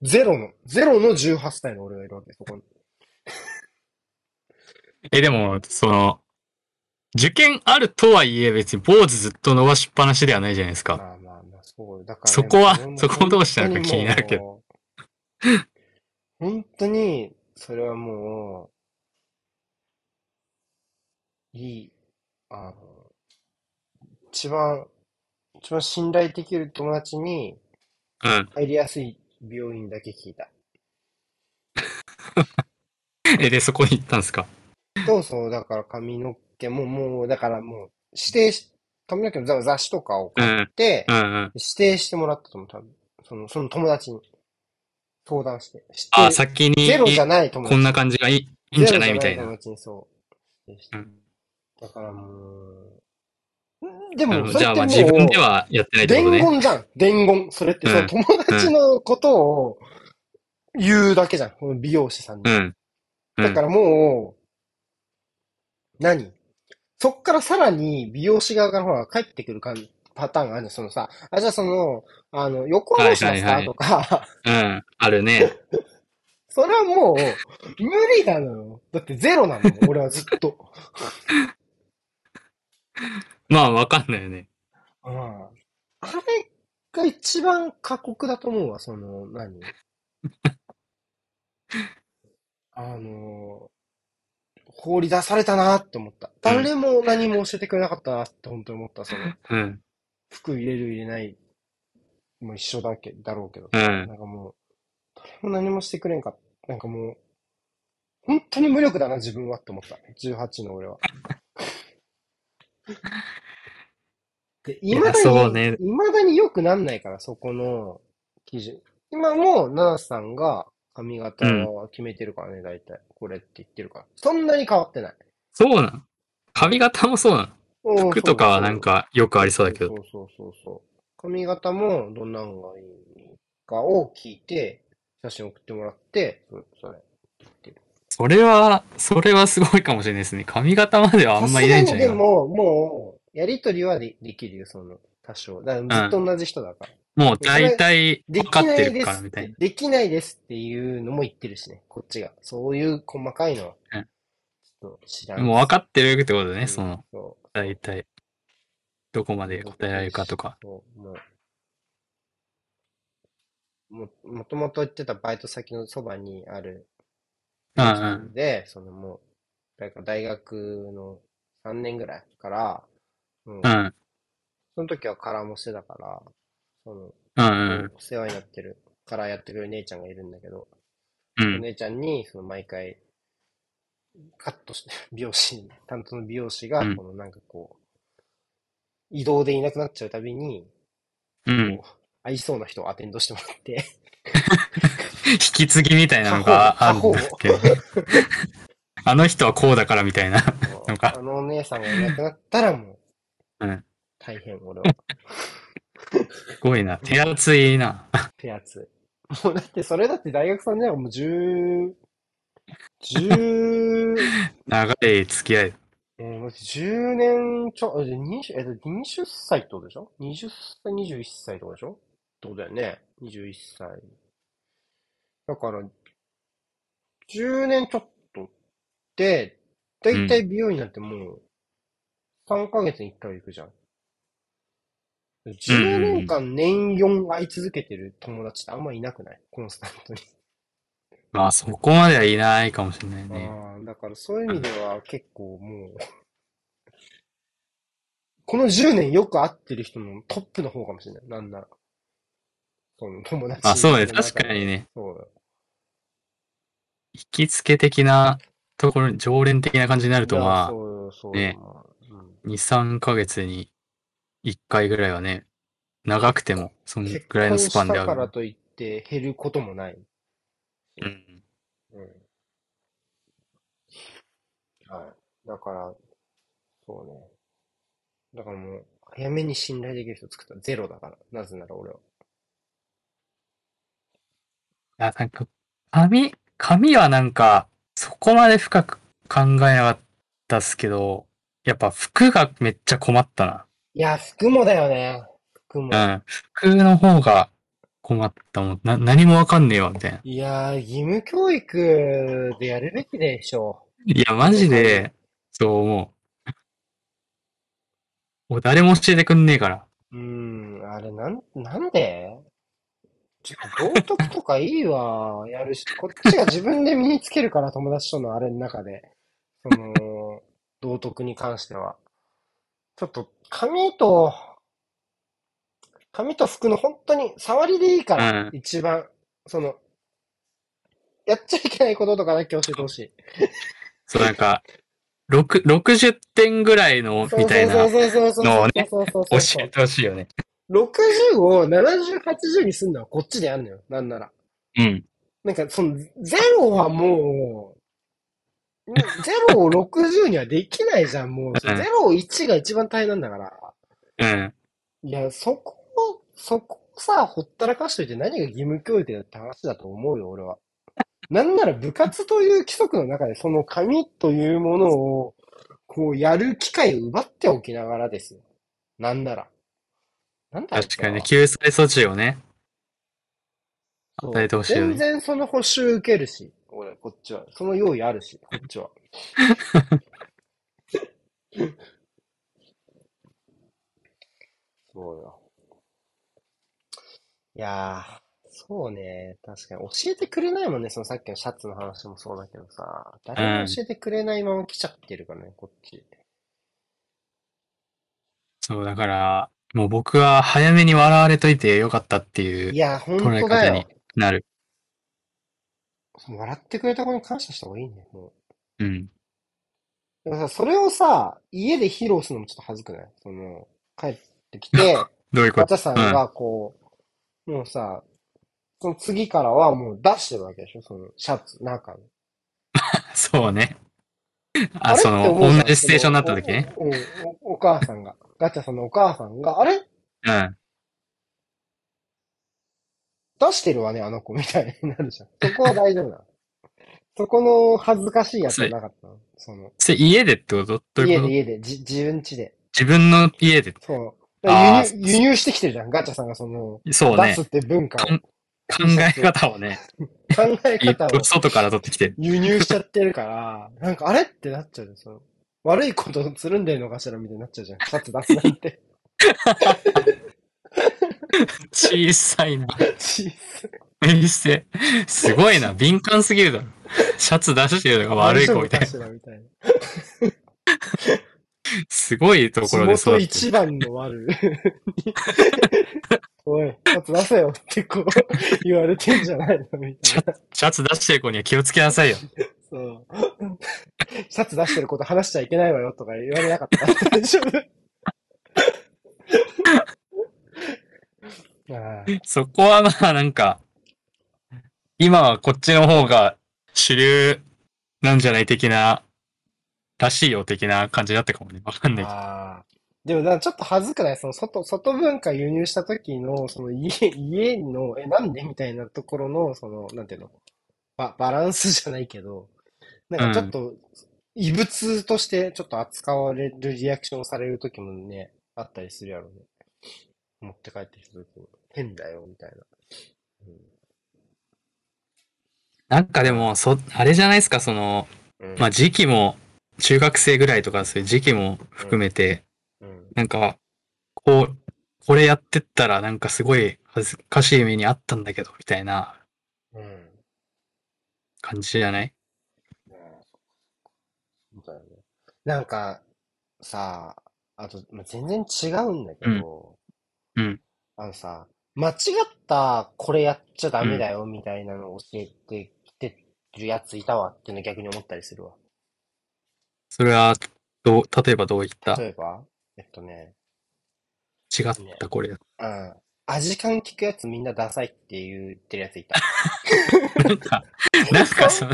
う、ゼロの、ゼロの18歳の俺がいるわけ、そこに。*laughs* え、でも、その、受験あるとはいえ別に坊主ずっと伸ばしっぱなしではないじゃないですか。まあまあまあ、そう。だからね、そこはそこをどうしたのか気になるけど。*laughs* 本当に、それはもう、いい、あの、一番、一番信頼できる友達にうん。入りやすい病院だけ聞いた。*laughs* え、で、そこに行ったんですか？そうそう、だから髪の毛も、もう、だからもう、指定し、髪の毛の雑雑誌とかを買って、うんうん。指定してもらったと思う、多分。その、その友達に。相談して。指あ、定先に、ゼロじゃない友達。こんな感じがいいいいんじゃない？みたいな。ゼロじゃ友達にそう。指定してうんだからもう、んでも、それってもう、じゃあまあ自分ではやってないってこと伝ね。言じゃん。伝言。それって、うんその友達のことを言うだけじゃん。この美容師さんに。うん。うんだからもう、何？そっからさらに美容師側からほら帰ってくる感じパターンがある。そのさ、あ、じゃあその、あの、横下ろしますかとか、うん。あるね。*laughs* それはもう、無理なのよ。だってゼロなの、俺はずっと。*laughs* まあわかんないよね。うん。あれが一番過酷だと思うわ、その、何？*laughs* あの、放り出されたなって思った。誰も何も教えてくれなかったなって本当に思った。その、うん。服入れる入れないも一緒だけ、だろうけど。うんなんかもう、誰も何もしてくれんかった。なんかもう、本当に無力だな、自分はって思った。18の俺は。*laughs* *laughs* で、いまだに、そうねいまだに良くなんないから、そこの基準。今も、ナナさんが髪型は決めてるからね、大体。これって言ってるから。そんなに変わってない。そうなん髪型もそうなんうん服とかはなんかよくありそうだけど。そうそうそうそう。髪型もどんなのがいいかを聞いて、写真送ってもらって、そそれ。それは、それはすごいかもしれないですね。髪型まではあんまいないんじゃないでも、もう、やりとりはでできるよ、その、多少。だからずっと同じ人だから。もう大体で分かってるからみたいな。できないですっていうのも言ってるしね、こっちが。そういう細かいのは、うんちょっと知らん。もう分かってるってことうんね、その、大体。どこまで答えられるかとか。もう。も、もともと行ってたバイト先のそばにある、うんうん。で、そのもう、大学の3年ぐらいから、うんうん。その時はカラーもしてたから、その。お世話になってる、カラーやってくれる姉ちゃんがいるんだけど、おうん。姉ちゃんに、その毎回、カットして、*laughs* 美容師、担当の美容師が、うんこのなんかこう、移動でいなくなっちゃうたびに、うん。合いそうな人をアテンドしてもらって、*laughs* 引き継ぎみたいなのがあるんだっけあの人はこうだからみたいな。なんかあのお姉さんがいなくなったらもう、うん大変、俺は。すごいな。手厚いな。手厚い。もうだって、それだって大学3年はもう10、10、長い付き合い。えー、だって10年ちょ、え、20、え、だって20歳ってことでしょ ?20 歳、21歳とでしょ？ってことだよね。21歳。だから、10年ちょっとで、だいたい美容院なんてもう、3ヶ月に1回行くじゃん。10年間年4会い続けてる友達ってあんまいなくない？コンスタントに。まあそこまではいないかもしれないね。ああ、だからそういう意味では結構もう、この10年よく会ってる人のトップの方かもしれない。なんなら。その友達あ、そうね。確かに。ね。そうだ。行きつけ的なところ、常連的な感じになるとまあ、そうよ、そうよねまあうん2、3ヶ月に1回ぐらいはね、長くても、そん結ぐらいの婚スパンである。したからといって減ることもない。うん。うん。はい。だから、そうね。だからもう、早めに信頼できる人作ったらゼロだから。なぜなら俺は。あ、なんか、髪、髪はなんか、そこまで深く考えなかったっすけど、やっぱ服がめっちゃ困ったな。いや、服もだよね。服も。うん。服の方が困ったもん。な、何もわかんねえわ、みたいな。いやー、義務教育でやるべきでしょいや、マジで、そう思う。もう誰も教えてくんねえから。う。ん、あれ、なん、なんで？道徳とかいいわ。やるし、こっちが自分で身につけるから、友達とのあれの中で。その、*laughs* 道徳に関しては。ちょっと、髪と、髪と服の本当に、触りでいいから、うん一番、その、やっちゃいけないこととかだけ教えてほしい。そう、なんか、6、60点ぐらいの、みたいな、そうそうそうそうのをねそうそう教そうそうえてほしいよね。60を70、80にすんのはこっちでやんのよ。なんなら。うん。なんか、その、ゼロはもう、ゼロを60にはできないじゃん、もう。うんゼロを1が一番大変なんだから。うん。いや、そこを、そこをさ、ほったらかしといて何が義務教育だって話だと思うよ、俺は。なんなら部活という規則の中でその紙というものを、こうやる機会を奪っておきながらですよ。なんなら。なんだ確かにね、救済措置をね、与えてほしいよね全然その補習受けるし、俺、こっちは。その用意あるし、こっちは。*laughs* そうよ。いやー、そうね。確かに。教えてくれないもんね。そのさっきのシャツの話もそうだけどさ。誰も教えてくれないまま来ちゃってるからね、こっち。そう、だから、もう僕は早めに笑われといてよかったっていういや、ほん捉えとだよ方に。なる。笑ってくれた子に感謝した方がいいね、もう。うん。でもさ、それをさ、家で披露するのもちょっと恥ずくない？その、帰ってきて、*laughs* どういうこと？さんがこう、もうさ、その次からはもう出してるわけでしょ？そのシャツ、中に。*laughs* そうね。あ、れその、同じステーションになった時ね。おおおお母さんが、ガチャさんのお母さんが、あれ？うん。出してるわね、あの子みたいになるじゃん。そこは大丈夫なの。*laughs* そこの恥ずかしいやつはなかったの？その、それ家でってこと？どういうこと？家で家で、じ、自分家で。自分の家で。そう。あー輸入輸入してきてるじゃん、ガチャさんがその、そうね出す。って文化を。考え方をね、考え方を *laughs* 外から取ってきて。輸入しちゃってるから、なんかあれ？ってなっちゃう。その悪いことつるんでるのかしらみたいになっちゃうじゃん。シャツ出すなんて。小さいな。小えせすごいな。敏感すぎるだろ。シャツ出してるのが悪い子みたいな。みたいな。すごいとこ地ろで育ってる。元一番の悪。おい、シャツ出せよってこう言われてんじゃないのみたいな。シャツ出してる子には気をつけなさいよ。そう。*laughs* シャツ出してること話しちゃいけないわよとか言われなかった。大丈夫そこはまあなんか、今はこっちの方が主流なんじゃない的な、らしいよ的な感じだったかもね。わかんないけど。でもちょっと恥ずくないその外、外文化輸入した時の、その家、*laughs* 家の、え、なんでみたいなところの、その、なんていうの？バ、バランスじゃないけど、なんかちょっと、異物としてちょっと扱われるリアクションをされる時もね、あったりするやろね。持って帰ってきた時に、変だよ、みたいな。なんかでも、そ、あれじゃないですか、その、うん。まあ時期も、中学生ぐらいとかそういう時期も含めて、うん。なんか、こう、これやってったらなんかすごい恥ずかしい目にあったんだけど、みたいなうん。感じじゃないみたいなね。なんか、さあ、あと、まあ、全然違うんだけど、うん。うん。あのさ、間違ったこれやっちゃダメだよみたいなのを教えてきてるやついたわっていうの逆に思ったりするわ。それは、どう、例えばどういった？例えば、えっとね、違ったこれ。うん。味感聞くやつみんなダサいって言ってるやついた。*laughs* なんか、なんかその、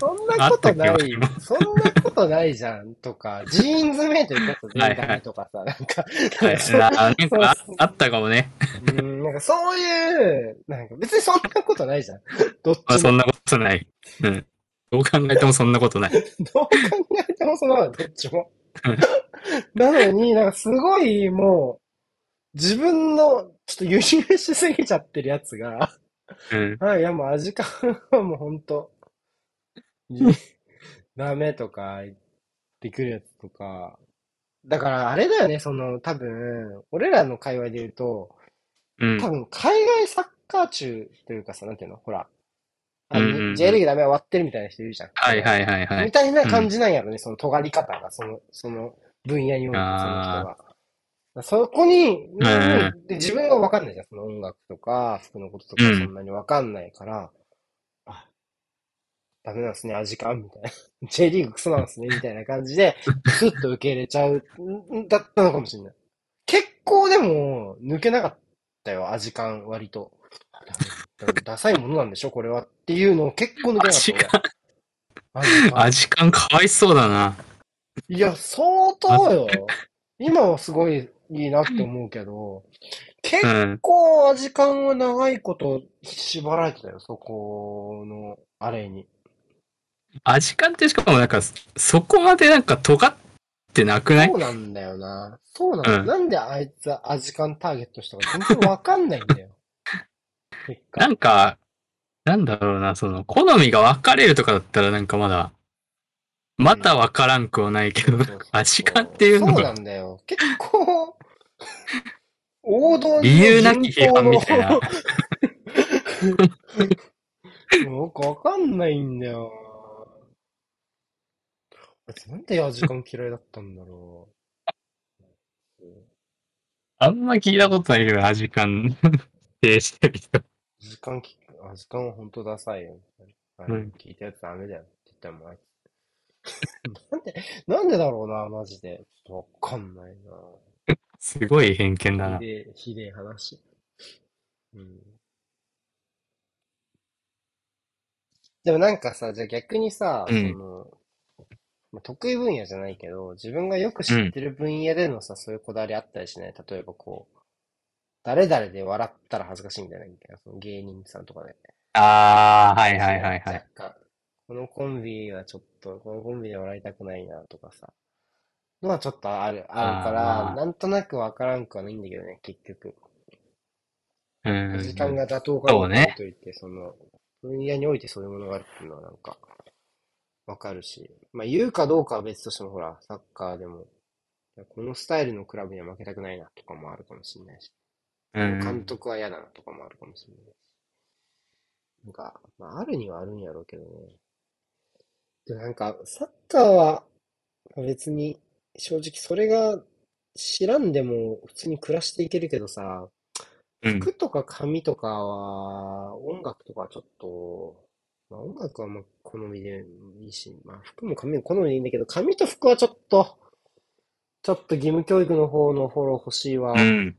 そんなことない。け、そんなことないじゃんとか、ジーンズメイト言ったやつ全然ダメとかさ、なんか、はいそうななんかあったかもね。うん、なんかそういう、なんか別にそんなことないじゃん。*laughs* どっちまあ、も。そんなことない。うん。どう考えてもそんなことない。*laughs* どう考えてもそんなことないどっちもうん。*laughs* なのに、なんかすごいもう、自分の、ちょっと輸入しすぎちゃってるやつが、うん。はい、いやもう味感はもうほんと、ダメとか言ってくるやつとか、だからあれだよね、その多分、俺らの界隈で言うと、うん。多分海外サッカー中というかさ、なんていうの？ほら、あうんうんうん J リーグダメ終わってるみたいな人いるじゃん。はいはいはいはい。みたいな感じなんやろね、その尖り方が、その、その分野において、その人あが。そこに、んで自分がわかんないじゃん、その音楽とか、服のこととかうんそんなにわかんないから、あ、ダメなんですね、味感、みたいな。*laughs* J リーグクソなんですね、みたいな感じで、スッと受け入れちゃう、んだったのかもしれない。結構でも、抜けなかったよ、味感、割と。ダダサいものなんでしょ、これは。っていうのを結構抜けなか味った。味感味感かわいそうだな。いや、相当よ。今はすごいいいなって思うけど、結うん。構味感は長いこと縛られてたよ、そこの、あれに。味感ってしかもなんか、そこまでなんか尖ってなくない？そうなんだよな。そうなんだよ。うんなんであいつは味感ターゲットしたか全然わかんないんだよ。*laughs* なんか、なんだろうな、その、好みが分かれるとかだったらなんかまだ、また分からんくはないけど、味感っていうのそうなが、んだよ。結構、王道理由なき批判みたいな。なんかわかんないんだよ。*laughs* なんでアジカン嫌いだったんだろう。あんま聞いたことないけど、アジカン *laughs* してる人。アジカン聞く、アジカンは本当ダサいよ。あれ聞いたやつダメだよって言ったらもうあいつ。なんで、なんでだろうな、マジで。ちょっとわかんないな。すごい偏見だな。ひでえ、ひでえ話。うん。でもなんかさ、じゃあ逆にさ、うんその、まあ得意分野じゃないけど、自分がよく知ってる分野でのさ、そういうこだわりあったりしない例えばこう、誰々で笑ったら恥ずかしいみたいな、みたいな、その芸人さんとかで。あー、はいはいはいはい。若干、このコンビはちょっと、このコンビで笑いたくないなとかさ、のはちょっとある、あるかあら、ーなんとなくわからんくはないんだけどね、結局。うん。時間が妥当かどうかそうねその、分野においてそういうものがあるっていうのはなんか、わかるし。まあ言うかどうかは別としてもほら、サッカーでも、このスタイルのクラブには負けたくないなとかもあるかもしれないし、うん。監督は嫌だなとかもあるかもしれないし。なんか、まああるにはあるんやろうけどね。でもなんか、サッカーは別に、正直それが知らんでも普通に暮らしていけるけどさ、うん。服とか髪とかは、音楽とかはちょっと、まあ音楽はまあ好みでいいし、まあ服も髪も好みでいいんだけど、髪と服はちょっと、ちょっと義務教育の方のフォロー欲しいわ。うん。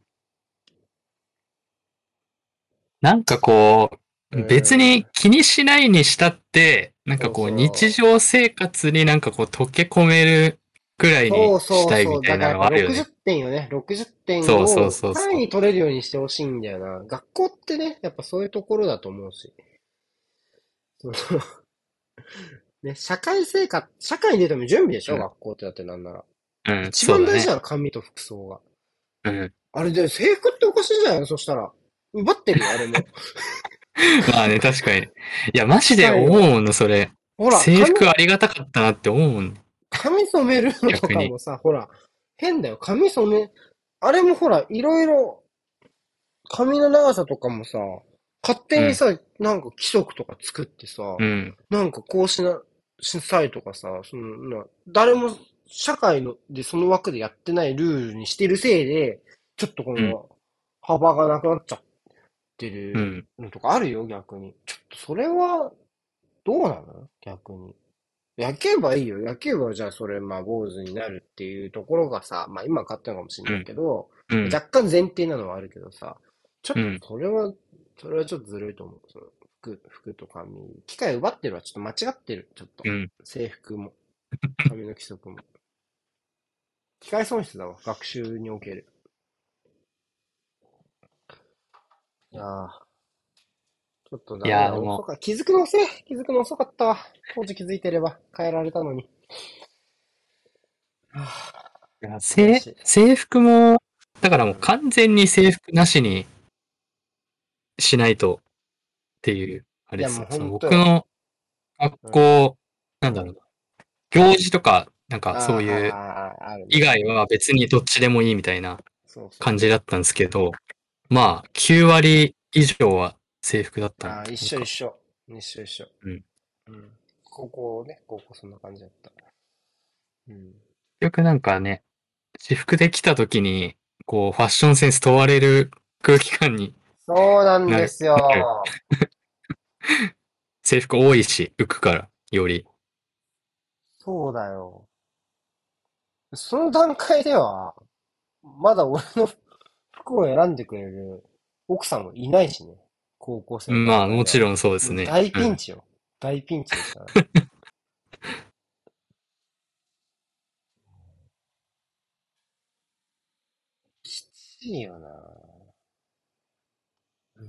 なんかこう、うん別に気にしないにしたって、なんかこうそうそう日常生活になんかこう溶け込めるくらいにそうそうしたいそう。みたいなのだからやっぱがあるよね。60点よね。60点そうそうをそうそう単位に取れるようにしてほしいんだよな。学校ってね、やっぱそういうところだと思うし。そのね、社会生活、社会に出ても準備でしょ、うん学校ってだってなんなら。うん、一番大事な。の、髪と服装が。うん。あれで、制服っておかしいじゃない？そしたら。奪ってるよ、*laughs* あれも。まあね、確かに。いや、マジで思うもんの、それ。ほら、制服髪ありがたかったなって思うもん。髪染めるのとかもさ、ほら、変だよ。髪染め、あれもほら、いろいろ、髪の長さとかもさ、勝手にさ、なんか規則とか作ってさ、うん。なんかこうしな、しなさいとかさ、そのな、誰も社会のでその枠でやってないルールにしてるせいで、ちょっとこうんの幅がなくなっちゃってるうん。のとかあるよ、逆に。ちょっとそれは、どうなの？逆に。焼けばいいよ。焼けば、じゃあそれ、まあ、坊主になるっていうところがさ、まあ今買ったのかもしれないけど、うん。若干前提なのはあるけどさ、ちょうんっとそれは、それはちょっとずるいと思う。その服、服と髪。機械奪ってるはちょっと間違ってる。ちょっと。うん。制服も。*laughs* 髪の規則も。機械損失だわ。学習における。いやーちょっとだいや遅か気づくの遅い。気づくの遅かったわ。当時気づいてれば変えられたのに。はあいや制制服も、だからもう完全に制服なしにしないとっていう、あれですよ。その僕の学校、なんだろうな。行事とか、なんかそういう以外は別にどっちでもいいみたいな感じだったんですけど、まあ、9割以上は制服だったあ一緒一緒。一緒一緒。うん。うん。高校ね、高校そんな感じだった。うん。結局なんかね、私服で来た時に、こう、ファッションセンス問われる空気感にそうなんですよ。*laughs* 制服多いし、浮くから、より。そうだよ。その段階では、まだ俺の *laughs* 服を選んでくれる奥さんもいないしね。高校生のまあ、もちろんんそうですね。大ピうんンチよ。大ピンチでしたね。*laughs* きついよな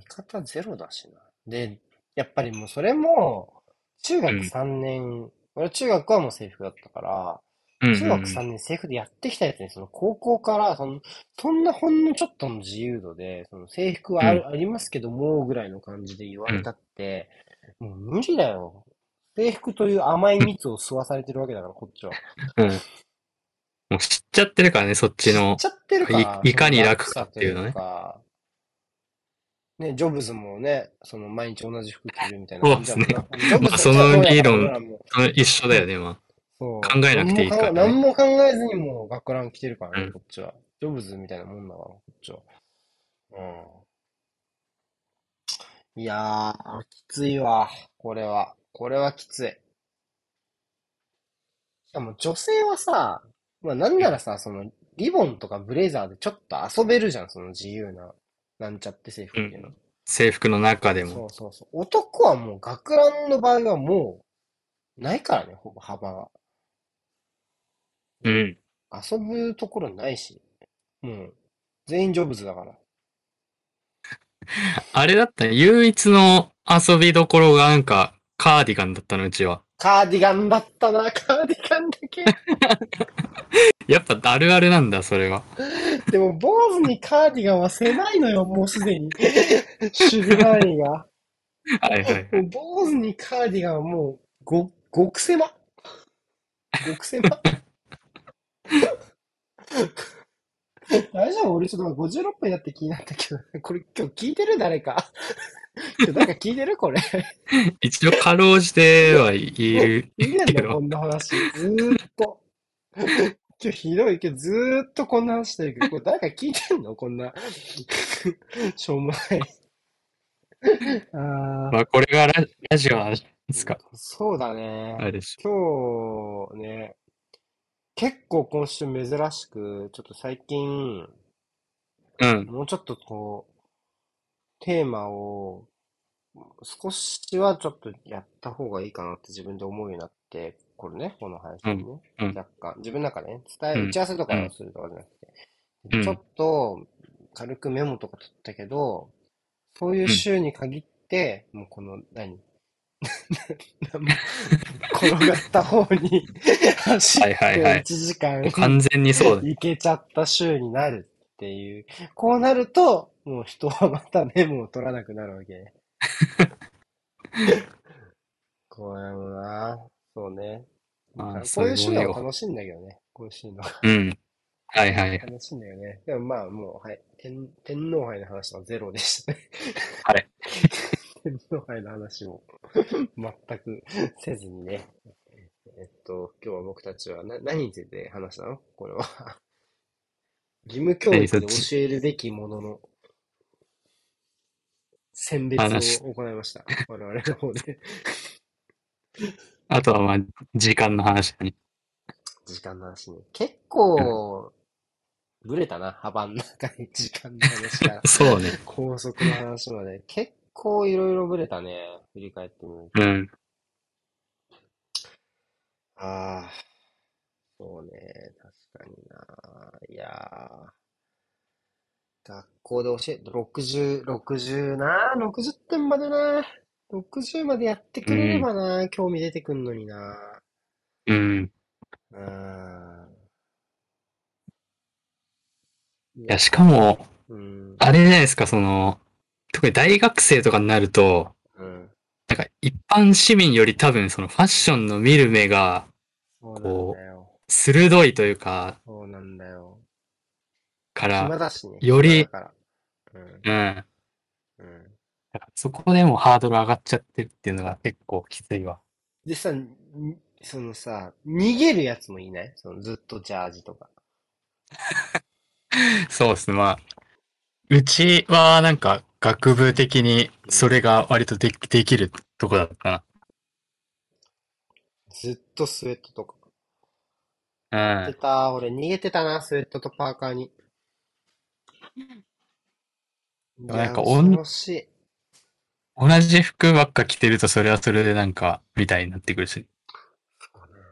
味方ゼロだしな。で、やっぱりもうそれも、中学うん3年、俺中学はもう制服だったから、うんうん中学3年制服でやってきたやつに、その高校から、その、そんなほんのちょっとの自由度で、その制服はある、ありますけども、ぐらいの感じで言われたって、もう無理だよ。制服という甘い蜜を吸わされてるわけだから、こっちは。うん。もう知っちゃってるからね、そっちの。知っちゃってるからいいかに楽かっていうのねね、ジョブズもね、その毎日同じ服着るみたいな感じだもんな。そうジョブズまあその理論一緒だよね、まそう考えなくていいからね何も考え何も考えずにもう学ラン着てるからね、うんこっちは。ジョブズみたいなもんだから、こっちは。うん。いやー、きついわ、これは。これはきつい。しかも女性はさ、まあなんならさ、その、リボンとかブレザーでちょっと遊べるじゃん、その自由な、なんちゃって制服っていうの。制服の中でそも。うそうそう。男はもう学ランの場合はもう、ないからね、ほぼ幅が。うん。遊ぶところないし。もう、全員ジョブズだから。*laughs* あれだったね、唯一の遊びどころがなんか、カーディガンだったの、うちは。カーディガンだったな、カーディガンだけ。*laughs* やっぱあるあるなんだ、それは。でも、坊主にカーディガンは狭いのよ、もうすでに。守備範囲が。はいはい。坊主にカーディガンはもう、ご、極狭。極狭。大丈夫？俺ちょっと56分になって気になったけど、これ今日聞いてる誰か？今日誰か聞いてるこれ？一応、かろうじてはいるいいんだこ。んな話。ずーっと。今日ひどいけど、ずーっとこんな話してるけど、これ誰か聞いてんの？*laughs* こんな。*laughs* しょうもない。*laughs* あまあ、これがララジオなんですか？ーそうだね。あれでし今日ね、結構今週珍しく、ちょっと最近、ょ。うん。もうちょっとこう、テーマを少しはちょっとやった方がいいかなって自分で思うようになって、これね、この配信ね。うんうん若干、自分の中でね、伝え、うん打ち合わせとかをするとかじゃなくて、うんちょっと軽くメモとか取ったけど、そういう週に限って、もうこの何、*laughs* 転がった方に走ってはいはいはい1時間もう完全にそうだね。いけちゃった週になるっていう。こうなると、もう人はまたメモを取らなくなるわけ。これもな、そうね。まあ、こそうういういう週もんよ。のが楽しいんだけどね。こういう週のがうん。はいはい。楽しいんだよね。でもまあもう、はい。天、天皇杯の話はゼロでしたね。はい。*laughs* 天皇杯の話も全くせずにね。えっと、今日は僕たちはな何について話したの？これは。義務教育で教えるべきものの選別を行いました。我々の方で。あとはまあ、時間の話だね。時間の話ね。結構、ぶれたな、幅の中に時間の話から。*laughs* そうね。高速の話まで。結構いろいろぶれたね。振り返ってみると。うん。ああ、そうね。確かにな。いやー学校で教え、60、60な？60点までな。60までやってくれればな。興味出てくんのにな。うん。うーん。いいや、しかも、うん。あれじゃないですか、その、特に大学生とかになると、うん。なんか一般市民より多分そのファッションの見る目がそうなんだよ。鋭いというか、そうなんだよ。から、暇だしね。より暇だから。うん。うん。だうん。からそこでもハードル上がっちゃってるっていうのが結構きついわ。でさ、んそのさ、逃げるやつもいない？そのずっとジャージとか。*laughs* そうですね、まあ。うちはなんか学部的にそれが割とできできるとこだったな。ずっとスウェットとか。うん出。た、俺逃げてたな、スウェットとパーカーに。なんかおんしい。同じ服ばっか着てるとそれはそれでなんか、みたいになってくるし。そうね。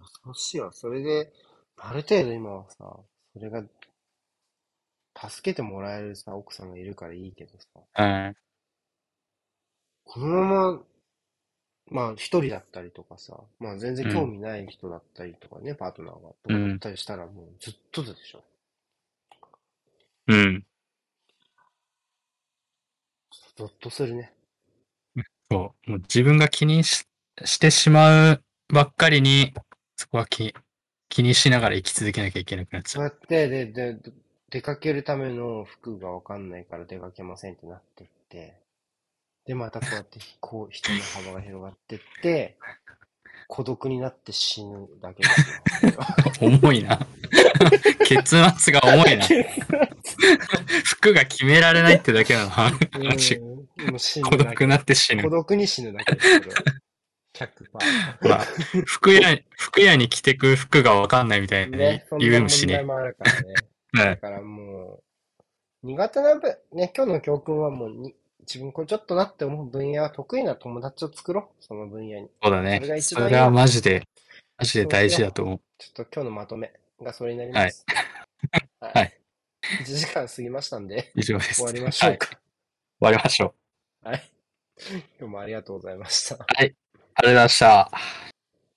恐ろしいわ。それで、ある程度今はさ、それが、助けてもらえるさ、奥さんがいるからいいけどさ、うん。このまま、まあ一人だったりとかさ、まあ全然興味ない人だったりとかね、パートナーが、とかだったりしたらもうずっとでしょ。うん。ゾッとするね。そう。もう自分が気にししてしまうばっかりに、そこは気、気にしながら生き続けなきゃいけなくなっちゃう。そうやって、で、で、で出かけるための服がわかんないから出かけませんってなってって、で、またこうやってこう人の幅が広がってって、孤独になって死ぬだけですよ。重いな。結末が重いな。*laughs* 服が決められないってだけなの。もう死ぬ孤。独になって死ぬ孤。独に死ぬだけですけど。100%。まあ、服屋、服屋に着てく服がわかんないみたいなね、そんな言う問しね。題もあるからね。*laughs* はい。だからもう、苦手な分、ね、今日の教訓はもうに、自分これちょっとなって思う分野は得意な友達を作ろう。その分野に。そうだねそれが。一番いいそれはマジで、マジで大事だと思う。ちょっと今日のまとめがそれになります。ははい。1時間過ぎましたんで、以上です。終わりましょうはい。終か。わりましょう。はい。*laughs* 今日もありがとうございました。はいありがとうございました。